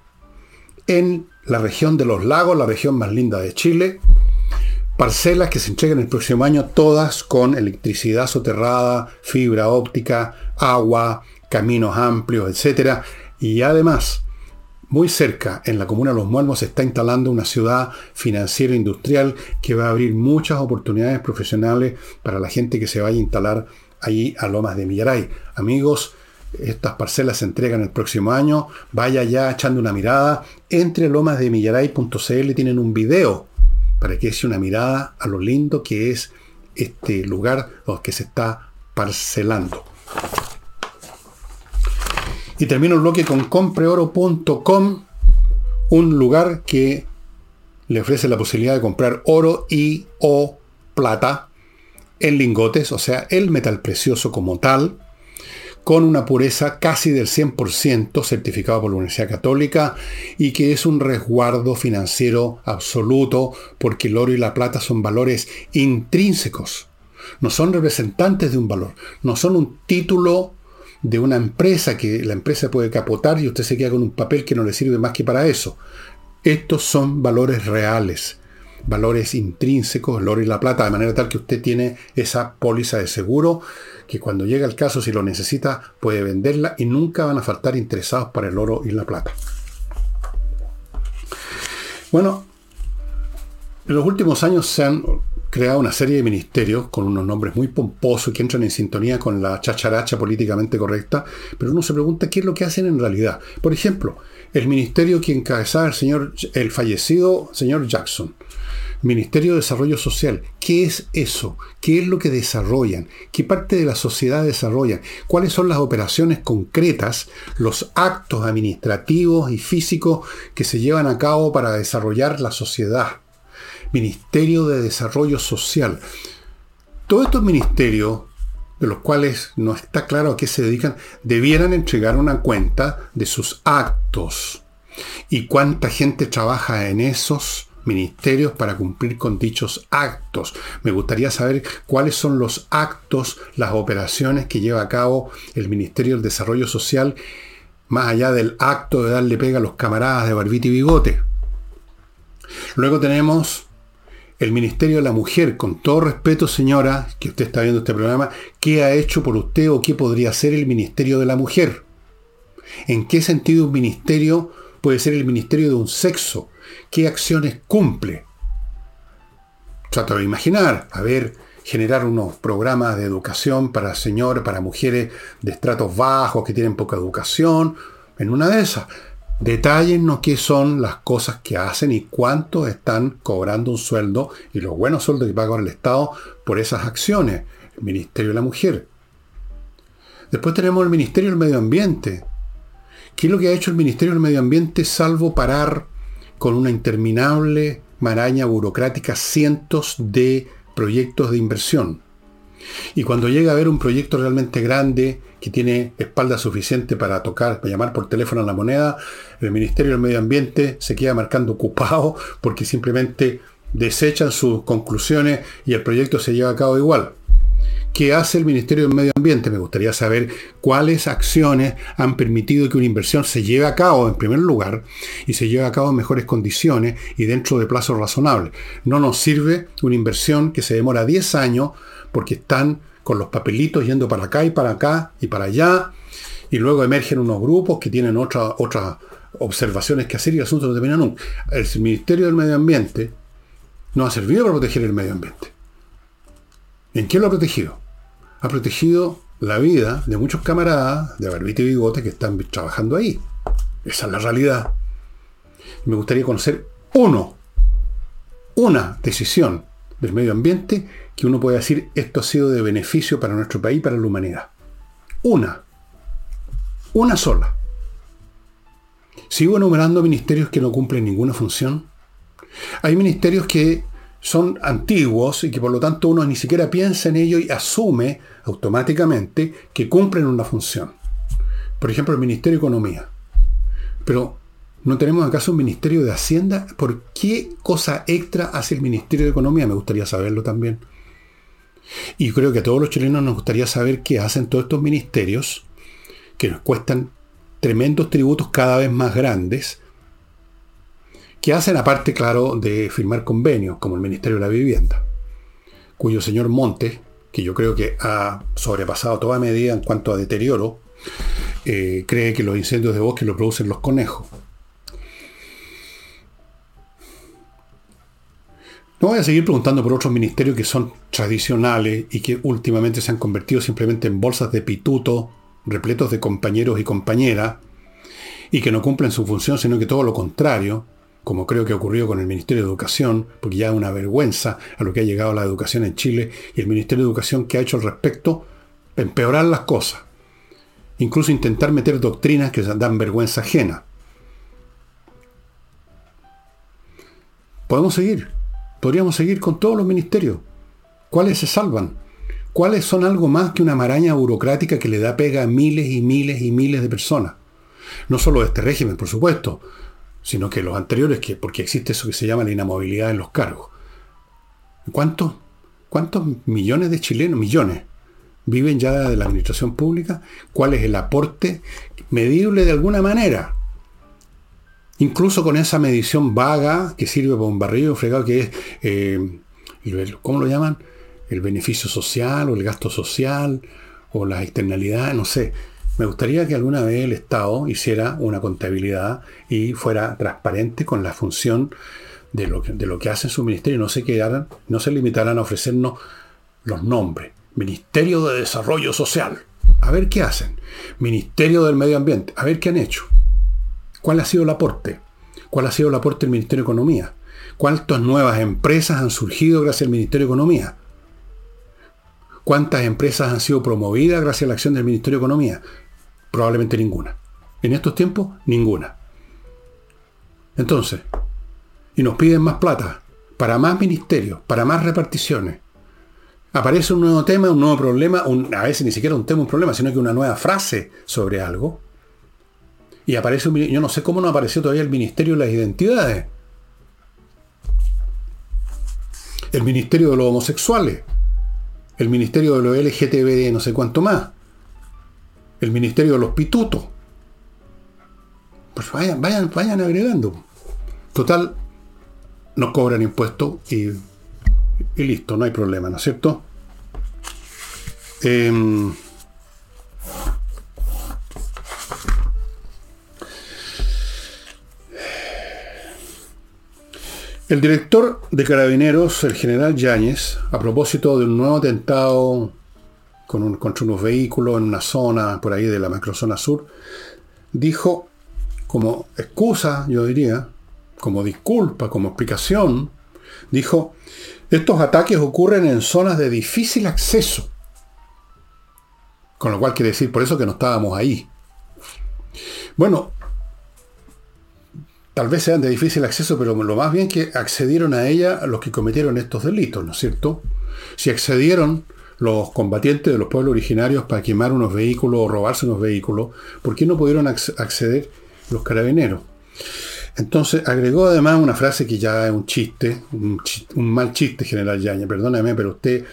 en la región de los lagos, la región más linda de Chile, Parcelas que se entregan el próximo año, todas con electricidad soterrada, fibra óptica, agua, caminos amplios, etc. Y además, muy cerca, en la comuna de Los Muelmos, se está instalando una ciudad financiera industrial que va a abrir muchas oportunidades profesionales para la gente que se vaya a instalar ahí a Lomas de Millaray. Amigos, estas parcelas se entregan el próximo año. Vaya ya echando una mirada. Entre lomasdemillaray.cl tienen un video para que eche una mirada a lo lindo que es este lugar donde se está parcelando. Y termino el bloque con compreoro.com, un lugar que le ofrece la posibilidad de comprar oro y o plata en lingotes, o sea, el metal precioso como tal, con una pureza casi del 100% certificado por la Universidad Católica y que es un resguardo financiero absoluto porque el oro y la plata son valores intrínsecos, no son representantes de un valor, no son un título de una empresa que la empresa puede capotar y usted se queda con un papel que no le sirve más que para eso. Estos son valores reales, valores intrínsecos, el oro y la plata, de manera tal que usted tiene esa póliza de seguro que cuando llega el caso, si lo necesita, puede venderla y nunca van a faltar interesados para el oro y la plata. Bueno, en los últimos años se han creado una serie de ministerios con unos nombres muy pomposos que entran en sintonía con la chacharacha políticamente correcta, pero uno se pregunta qué es lo que hacen en realidad. Por ejemplo, el ministerio que encabezaba el señor, el fallecido señor Jackson, Ministerio de Desarrollo Social. ¿Qué es eso? ¿Qué es lo que desarrollan? ¿Qué parte de la sociedad desarrollan? ¿Cuáles son las operaciones concretas, los actos administrativos y físicos que se llevan a cabo para desarrollar la sociedad? Ministerio de Desarrollo Social. Todos estos ministerios, de los cuales no está claro a qué se dedican, debieran entregar una cuenta de sus actos. ¿Y cuánta gente trabaja en esos ministerios para cumplir con dichos actos. Me gustaría saber cuáles son los actos, las operaciones que lleva a cabo el Ministerio del Desarrollo Social, más allá del acto de darle pega a los camaradas de barbita y bigote. Luego tenemos el Ministerio de la Mujer, con todo respeto, señora, que usted está viendo este programa, ¿qué ha hecho por usted o qué podría hacer el Ministerio de la Mujer? ¿En qué sentido un ministerio puede ser el ministerio de un sexo? Qué acciones cumple. Trato de imaginar, a ver, generar unos programas de educación para señores, para mujeres de estratos bajos que tienen poca educación. En una de esas, detállennos qué son las cosas que hacen y cuánto están cobrando un sueldo y los buenos sueldos que paga el Estado por esas acciones. El Ministerio de la Mujer. Después tenemos el Ministerio del Medio Ambiente. ¿Qué es lo que ha hecho el Ministerio del Medio Ambiente salvo parar con una interminable maraña burocrática cientos de proyectos de inversión. Y cuando llega a ver un proyecto realmente grande, que tiene espalda suficiente para tocar, para llamar por teléfono a la moneda, el Ministerio del Medio Ambiente se queda marcando ocupado porque simplemente desechan sus conclusiones y el proyecto se lleva a cabo igual. ¿Qué hace el Ministerio del Medio Ambiente? Me gustaría saber cuáles acciones han permitido que una inversión se lleve a cabo en primer lugar y se lleve a cabo en mejores condiciones y dentro de plazos razonables. No nos sirve una inversión que se demora 10 años porque están con los papelitos yendo para acá y para acá y para allá Y luego emergen unos grupos que tienen otras otras observaciones que hacer y el asunto no termina nunca. El Ministerio del Medio Ambiente no ha servido para proteger el medio ambiente. ¿En qué lo ha protegido? Ha protegido la vida de muchos camaradas de barbita y bigote que están trabajando ahí. Esa es la realidad. Me gustaría conocer uno, una decisión del medio ambiente que uno pueda decir esto ha sido de beneficio para nuestro país para la humanidad. Una. Una sola. Sigo enumerando ministerios que no cumplen ninguna función. Hay ministerios que son antiguos y que por lo tanto uno ni siquiera piensa en ello y asume automáticamente que cumplen una función. Por ejemplo, el Ministerio de Economía. Pero, ¿no tenemos acaso un Ministerio de Hacienda? ¿Por qué cosa extra hace el Ministerio de Economía? Me gustaría saberlo también. Y creo que a todos los chilenos nos gustaría saber qué hacen todos estos ministerios que nos cuestan tremendos tributos cada vez más grandes, que hacen aparte, claro, de firmar convenios, como el Ministerio de la Vivienda, cuyo señor Montes, que yo creo que ha sobrepasado toda medida en cuanto a deterioro, eh, cree que los incendios de bosque lo producen los conejos. No voy a seguir preguntando por otros ministerios que son tradicionales y que últimamente se han convertido simplemente en bolsas de pituto repletos de compañeros y compañeras y que no cumplen su función, sino que todo lo contrario, como creo que ocurrió con el Ministerio de Educación, porque ya es una vergüenza a lo que ha llegado la educación en Chile y el Ministerio de Educación que ha hecho al respecto, empeorar las cosas. Incluso intentar meter doctrinas que dan vergüenza ajena. Podemos seguir. Podríamos seguir con todos los ministerios. ¿Cuáles se salvan? ¿Cuáles son algo más que una maraña burocrática que le da pega a miles y miles y miles de personas? No solo de este régimen, por supuesto, sino que los anteriores, que, porque existe eso que se llama la inamovilidad en los cargos. ¿Cuántos, ¿Cuántos millones de chilenos, millones, viven ya de la administración pública? ¿Cuál es el aporte medible de alguna manera? Incluso con esa medición vaga que sirve para un barrio fregado que es, eh, ¿cómo lo llaman? El beneficio social o el gasto social o las externalidades, no sé. Me gustaría que alguna vez el Estado hiciera una contabilidad y fuera transparente con la función de lo que, de lo que hace su ministerio. No se quedaran, no se limitaran a ofrecernos los nombres. Ministerio de Desarrollo Social. A ver qué hacen. Ministerio del Medio Ambiente. A ver qué han hecho. ¿Cuál ha sido el aporte? ¿Cuál ha sido el aporte del Ministerio de Economía? ¿Cuántas nuevas empresas han surgido gracias al Ministerio de Economía? ¿Cuántas empresas han sido promovidas gracias a la acción del Ministerio de Economía? Probablemente ninguna. En estos tiempos, ninguna. Entonces, y nos piden más plata, para más ministerios, para más reparticiones. Aparece un nuevo tema, un nuevo problema, a veces ni siquiera un tema, un problema, sino que una nueva frase sobre algo y aparece un, yo no sé cómo no apareció todavía el Ministerio de las Identidades. El Ministerio de los Homosexuales. El Ministerio de los LGTB, no sé cuánto más. El Ministerio de los Pitutos. Pues vayan, vayan, vayan agregando. Total, nos cobran impuestos y, listo, no hay problema, ¿no es cierto? Eh, El director de Carabineros, el general Yáñez, a propósito de un nuevo atentado con un, contra unos vehículos en una zona por ahí de la macrozona sur, dijo como excusa, yo diría, como disculpa, como explicación, dijo, estos ataques ocurren en zonas de difícil acceso. Con lo cual quiere decir, por eso que no estábamos ahí. Bueno, tal vez sean de difícil acceso, pero lo más bien que accedieron a ella los que cometieron estos delitos, ¿no es cierto? Si accedieron los combatientes de los pueblos originarios para quemar unos vehículos o robarse unos vehículos, ¿por qué no pudieron acceder los carabineros? Entonces agregó además una frase que ya es un chiste, un, mal chiste, general Yaña, perdóname, pero usted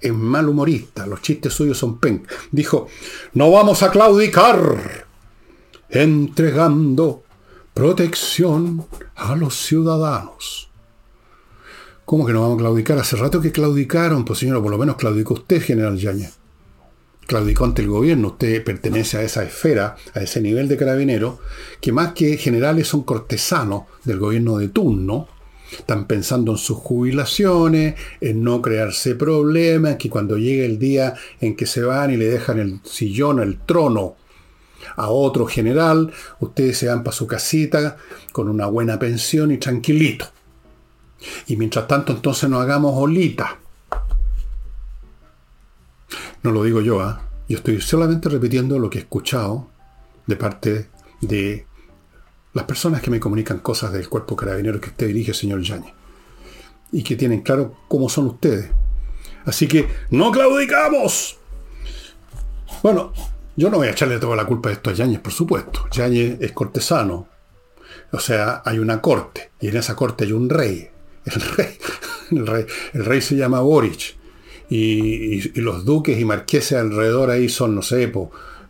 es mal humorista, los chistes suyos son pen. Dijo, no vamos a claudicar, entregando protección a los ciudadanos. ¿Cómo que no vamos a claudicar? Hace rato que claudicaron, pues señor, por lo menos claudicó usted, general Yañez. claudicó ante el gobierno. Usted pertenece a esa esfera, a ese nivel de carabinero, que más que generales son cortesanos del gobierno de turno. Están pensando en sus jubilaciones, en no crearse problemas, que cuando llegue el día en que se van y le dejan el sillón, el trono a otro general, ustedes se van para su casita con una buena pensión y tranquilito. Y mientras tanto entonces nos hagamos olita. No lo digo yo, ¿ah? yo estoy solamente repitiendo lo que he escuchado de parte de las personas que me comunican cosas del cuerpo carabinero que usted dirige, señor Yañez. Y que tienen claro cómo son ustedes. Así que, ¡no claudicamos! Bueno, yo no voy a echarle toda la culpa de esto a Yáñez, por supuesto. Yáñez es cortesano. O sea, hay una corte. Y en esa corte hay un rey. El rey, el rey, el rey se llama Boric. Y, los duques y marqueses alrededor ahí son, no sé,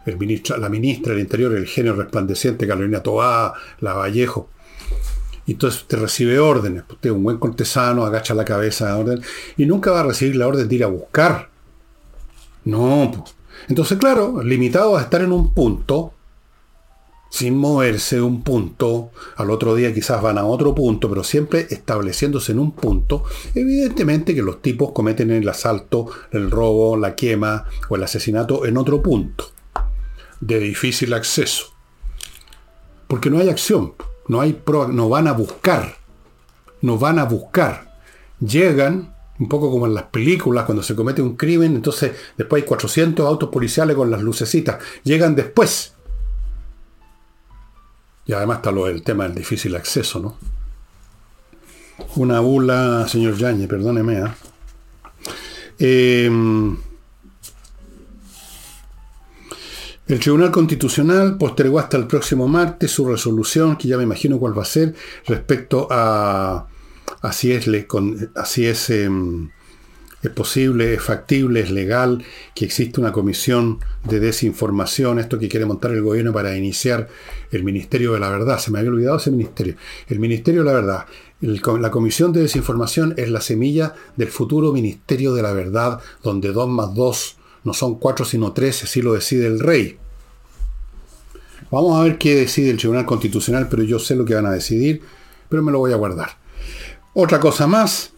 el ministro, la ministra del Interior, el genio resplandeciente, Carolina Tobá, la Vallejo. Y entonces te recibe órdenes. Usted es un buen cortesano, agacha la cabeza orden. Y nunca va a recibir la orden de ir a buscar. No, pues entonces, claro, limitado a estar en un punto, sin moverse de un punto, al otro día quizás van a otro punto, pero siempre estableciéndose en un punto, evidentemente que los tipos cometen el asalto, el robo, la quema o el asesinato en otro punto, de difícil acceso. Porque no hay acción, no, hay no van a buscar, no van a buscar. Llegan, un poco como en las películas, cuando se comete un crimen, entonces después hay 400 autos policiales con las lucecitas. Llegan después. Y además está lo, el tema del difícil acceso, ¿no? Una bula, señor Yañez, perdóneme. ¿ah? Em, el Tribunal Constitucional postergó hasta el próximo martes su resolución, que ya me imagino cuál va a ser, respecto a así es, así es, em, es posible, es factible, es legal que existe una comisión de desinformación, esto que quiere montar el gobierno para iniciar el Ministerio de la Verdad. Se me había olvidado ese ministerio. El Ministerio de la Verdad. la Comisión de Desinformación es la semilla del futuro Ministerio de la Verdad, donde 2 más 2 no son 4 sino 3, así lo decide el rey. Vamos a ver qué decide el Tribunal Constitucional, pero yo sé lo que van a decidir, pero me lo voy a guardar. Otra cosa más.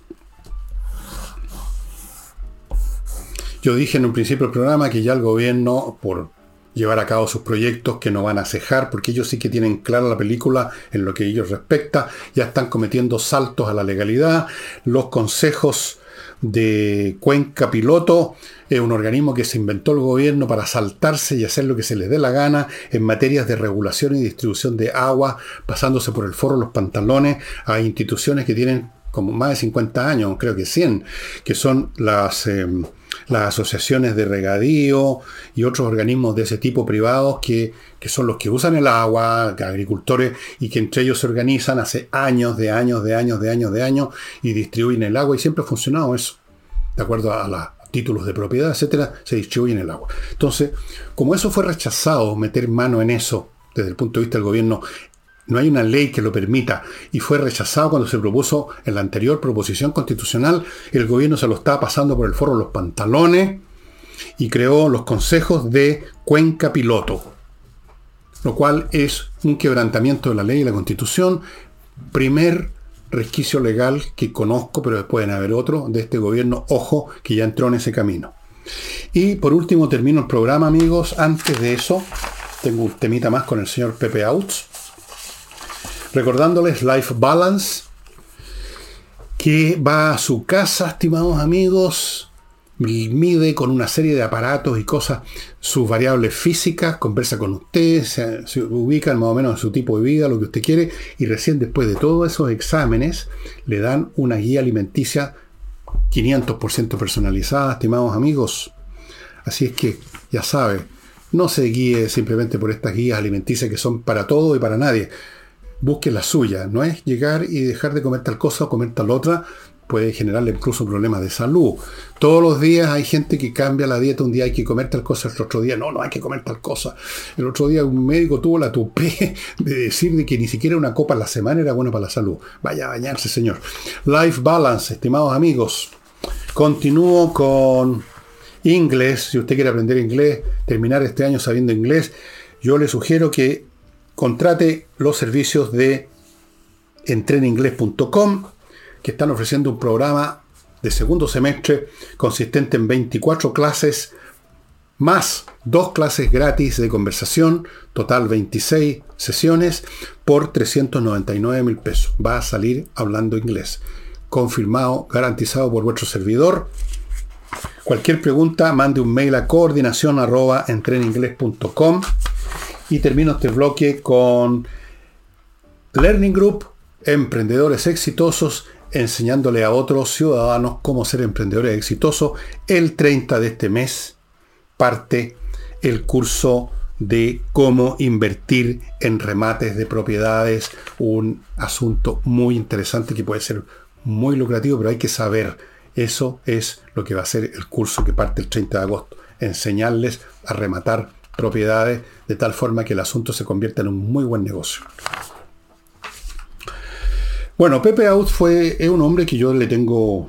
Yo dije en un principio del programa que ya el gobierno, por llevar a cabo sus proyectos que no van a cejar, porque ellos sí que tienen clara la película en lo que ellos respecta, ya están cometiendo saltos a la legalidad. Los consejos de Cuenca Piloto es un organismo que se inventó el gobierno para saltarse y hacer lo que se les dé la gana en materias de regulación y distribución de agua, pasándose por el foro los pantalones a instituciones que tienen como más de 50 años, creo que 100, que son las, em, las asociaciones de regadío y otros organismos de ese tipo privados que, que, son los que usan el agua, agricultores, y que entre ellos se organizan hace años, de años, de años, de años, de años, y distribuyen el agua, y siempre ha funcionado eso. De acuerdo a los títulos de propiedad, etcétera, se distribuyen el agua. Entonces, como eso fue rechazado, meter mano en eso, desde el punto de vista del gobierno, no hay una ley que lo permita y fue rechazado cuando se propuso en la anterior proposición constitucional. El gobierno se lo estaba pasando por el foro los pantalones y creó los consejos de Cuenca Piloto, lo cual es un quebrantamiento de la ley y la constitución. Primer resquicio legal que conozco, pero pueden haber otro, de este gobierno, ojo, que ya entró en ese camino. Y por último termino el programa, amigos. Antes de eso, tengo un temita más con el señor Pepe Outs recordándoles Life Balance, que va a su casa, estimados amigos, mide con una serie de aparatos y cosas sus variables físicas, conversa con usted, se, se, ubica más o menos en su tipo de vida, lo que usted quiere, y recién después de todos esos exámenes le dan una guía alimenticia 500% personalizada, estimados amigos. Así es que, ya sabe, no se guíe simplemente por estas guías alimenticias que son para todo y para nadie busque la suya. No es llegar y dejar de comer tal cosa o comer tal otra. Puede generarle incluso problemas de salud. Todos los días hay gente que cambia la dieta. Un día hay que comer tal cosa, el otro día no, no hay que comer tal cosa. El otro día un médico tuvo la tupé de decir de que ni siquiera una copa a la semana era bueno para la salud. Vaya a bañarse, señor. Life Balance, estimados amigos. Continúo con inglés, si usted quiere aprender inglés, terminar este año sabiendo inglés, yo le sugiero que contrate los servicios de entreninglés.com, que están ofreciendo un programa de segundo semestre consistente en 24 clases más dos clases gratis de conversación, total 26 sesiones por 399 mil pesos. Va a salir hablando inglés. Confirmado, garantizado por vuestro servidor. Cualquier pregunta, mande un mail a coordinación arroba y termino este bloque con Learning Group, emprendedores exitosos, enseñándole a otros ciudadanos cómo ser emprendedores exitosos el 30 de este mes parte el curso de cómo invertir en remates de propiedades, un asunto muy interesante que puede ser muy lucrativo, pero hay que saber. Eso es lo que va a ser el curso que parte el 30 de agosto. Enseñarles a rematar propiedades de tal forma que el asunto se convierta en un muy buen negocio. Bueno, Pepe Out fue, es un hombre que yo le tengo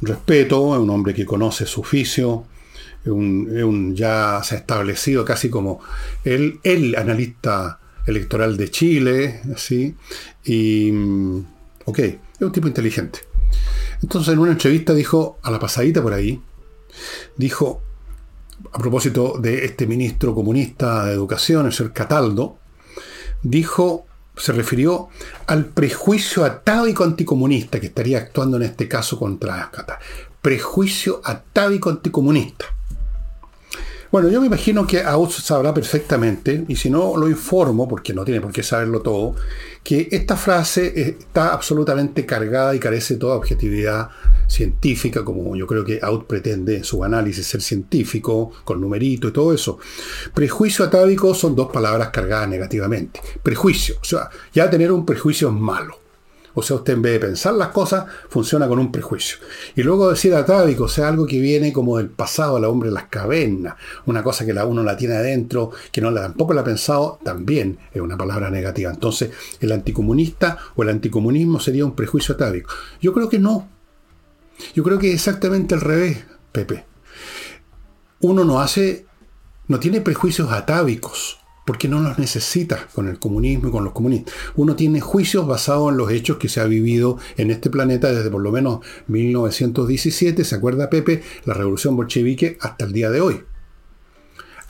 respeto, es un hombre que conoce su oficio, un, ya se ha establecido casi como el, el analista electoral de Chile, así, y, mm, ok, es un tipo inteligente. Entonces en una entrevista dijo, a la pasadita por ahí, dijo, a propósito de este ministro comunista de educación, el señor Cataldo, dijo, se refirió al prejuicio atávico anticomunista que estaría actuando en este caso contra Cata. Prejuicio atávico anticomunista. Bueno, yo me imagino que Aus sabrá perfectamente, y si no lo informo, porque no tiene por qué saberlo todo, que esta frase está absolutamente cargada y carece de toda objetividad científica, como yo creo que Out pretende en su análisis ser científico, con numerito y todo eso. Prejuicio atávico son dos palabras cargadas negativamente. Prejuicio, o sea, ya tener un prejuicio es malo. O sea, usted en vez de pensar las cosas, funciona con un prejuicio. Y luego decir atávico, o sea, algo que viene como del pasado, al hombre de las cavernas, una cosa que la uno la tiene adentro, que no la, tampoco la ha pensado, también es una palabra negativa. Entonces, el anticomunista o el anticomunismo sería un prejuicio atávico. Yo creo que no. Yo creo que es exactamente al revés, Pepe. Uno no hace, no tiene prejuicios atávicos porque no los necesita con el comunismo y con los comunistas. Uno tiene juicios basados en los hechos que se ha vivido en este planeta desde por lo menos 1917, ¿se acuerda Pepe? La revolución bolchevique hasta el día de hoy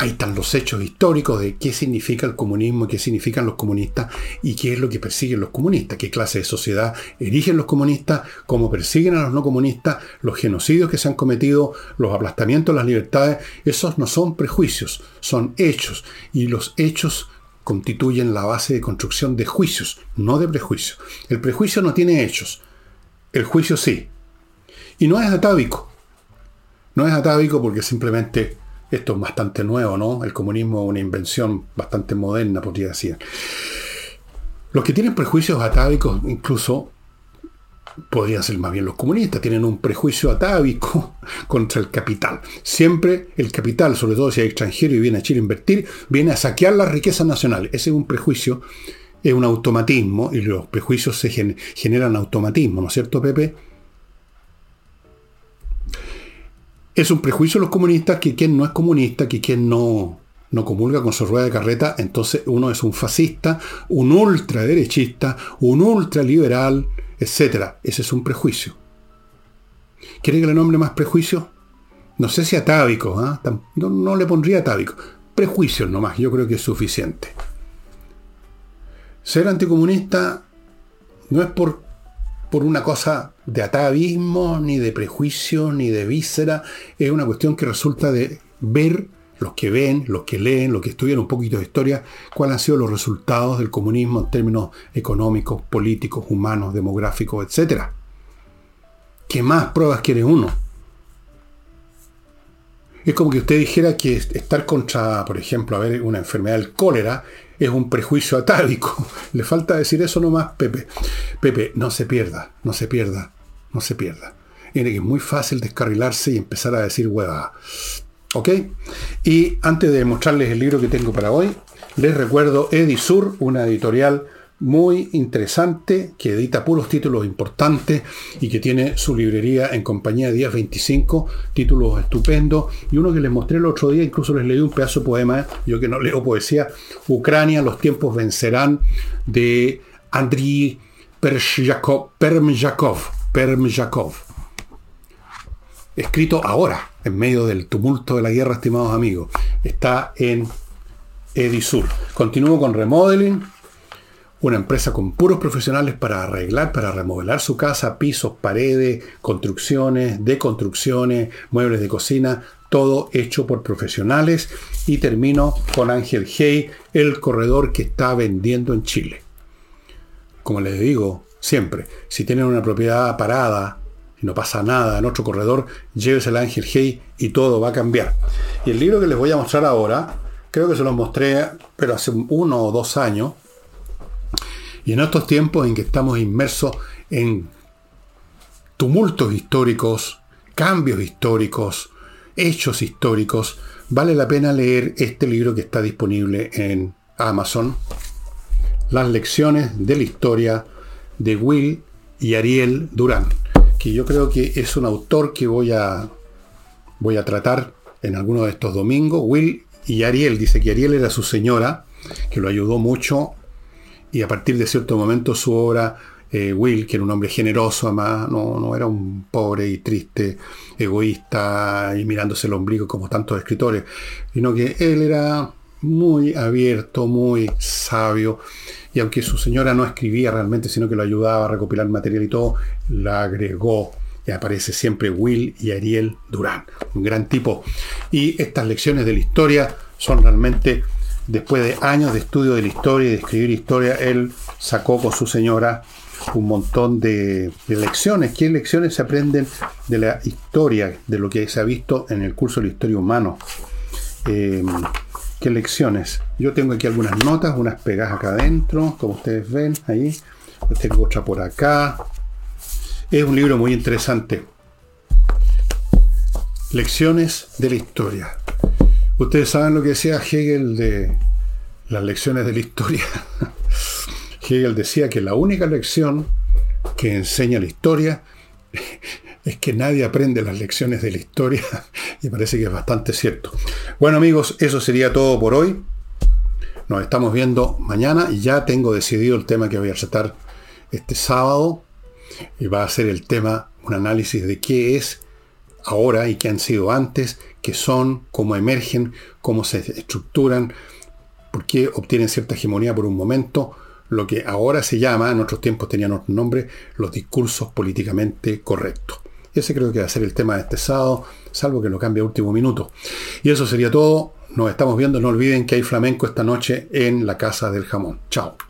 ahí están los hechos históricos de qué significa el comunismo, qué significan los comunistas y qué es lo que persiguen los comunistas, qué clase de sociedad erigen los comunistas, cómo persiguen a los no comunistas, los genocidios que se han cometido, los aplastamientos de las libertades. Esos no son prejuicios, son hechos y los hechos constituyen la base de construcción de juicios, no de prejuicios. El prejuicio no tiene hechos, el juicio sí. Y no es atávico. No es atávico porque simplemente esto es bastante nuevo, ¿no? El comunismo es una invención bastante moderna, podría decir. Los que tienen prejuicios atávicos, incluso, podrían ser más bien los comunistas, tienen un prejuicio atávico contra el capital. Siempre el capital, sobre todo si hay extranjero y viene a Chile a invertir, viene a saquear las riquezas nacionales. Ese es un prejuicio, es un automatismo, y los prejuicios se generan automatismo, ¿no es cierto, Pepe? Es un prejuicio los comunistas que quien no es comunista, que quien no, no comulga con su rueda de carreta, entonces uno es un fascista, un ultraderechista, un ultraliberal, etc. Ese es un prejuicio. ¿Quiere que le nombre más prejuicio? No sé si atávico, ¿ah? no, no, le pondría atávico. Prejuicios nomás, yo creo que es suficiente. Ser anticomunista no es por por una cosa de atavismo, ni de prejuicio, ni de víscera. Es una cuestión que resulta de ver los que ven, los que leen, los que estudian un poquito de historia, cuáles han sido los resultados del comunismo en términos económicos, políticos, humanos, demográficos, etc. ¿Qué más pruebas quiere uno? Es como que usted dijera que estar contra, por ejemplo, a una enfermedad del cólera es un prejuicio atávico. Le falta decir eso nomás, Pepe. Pepe, no se pierda, no se pierda, no se pierda. Es muy fácil descarrilarse y empezar a decir hueva. ¿Ok? Y antes de mostrarles el libro que tengo para hoy, les recuerdo Edisur, una editorial muy interesante, que edita puros títulos importantes y que tiene su librería en compañía de Días 25, títulos estupendos. Y uno que les mostré el otro día, incluso les leí un pedazo de poema, yo que no leo poesía, Ucrania, los tiempos vencerán, de Andriy Permjakov, Permjakov, escrito ahora, en medio del tumulto de la guerra, estimados amigos. Está en Edisur. Continúo con Remodeling una empresa con puros profesionales para arreglar, para remodelar su casa, pisos, paredes, construcciones, deconstrucciones, muebles de cocina, todo hecho por profesionales. Y termino con Ángel Hey, el corredor que está vendiendo en Chile. Como les digo siempre, si tienen una propiedad parada y no pasa nada en otro corredor, llévese el Ángel Hey y todo va a cambiar. Y el libro que les voy a mostrar ahora, creo que se los mostré, pero hace uno o dos años, y en estos tiempos en que estamos inmersos en tumultos históricos, cambios históricos, hechos históricos, vale la pena leer este libro que está disponible en Amazon, Las lecciones de la historia de Will y Ariel Durán, que yo creo que es un autor que voy a, voy a tratar en alguno de estos domingos. Will y Ariel, dice que Ariel era su señora, que lo ayudó mucho y a partir de cierto momento su obra, eh, Will, que era un hombre generoso, además, no, no, era un pobre y triste, egoísta y mirándose el ombligo como tantos escritores, sino que él era muy abierto, muy sabio, y aunque su señora no escribía realmente, sino que lo ayudaba a recopilar material y todo, la agregó. Y aparece siempre Will y Ariel Durán, un gran tipo. Y estas lecciones de la historia son realmente después de años de estudio de la historia y de escribir historia, él sacó con su señora un montón de, lecciones. ¿Qué lecciones se aprenden de la historia, de lo que se ha visto en el curso de la historia humana? Eh, ¿Qué lecciones? Yo tengo aquí algunas notas, unas pegadas acá adentro, como ustedes ven ahí. Tengo otra por acá. Es un libro muy interesante. Lecciones de la historia. Ustedes saben lo que decía Hegel de las lecciones de la historia. Hegel decía que la única lección que enseña la historia es que nadie aprende las lecciones de la historia y parece que es bastante cierto. Bueno amigos, eso sería todo por hoy. Nos estamos viendo mañana ya tengo decidido el tema que voy a tratar este sábado y va a ser el tema, un análisis de qué es ahora y qué han sido antes que son, cómo emergen, cómo se estructuran, por qué obtienen cierta hegemonía por un momento, lo que ahora se llama, en otros tiempos tenían otro nombre, los discursos políticamente correctos. Ese creo que va a ser el tema de este sábado, salvo que lo cambie a último minuto. Y eso sería todo. Nos estamos viendo. No olviden que hay flamenco esta noche en la Casa del Jamón. Chao.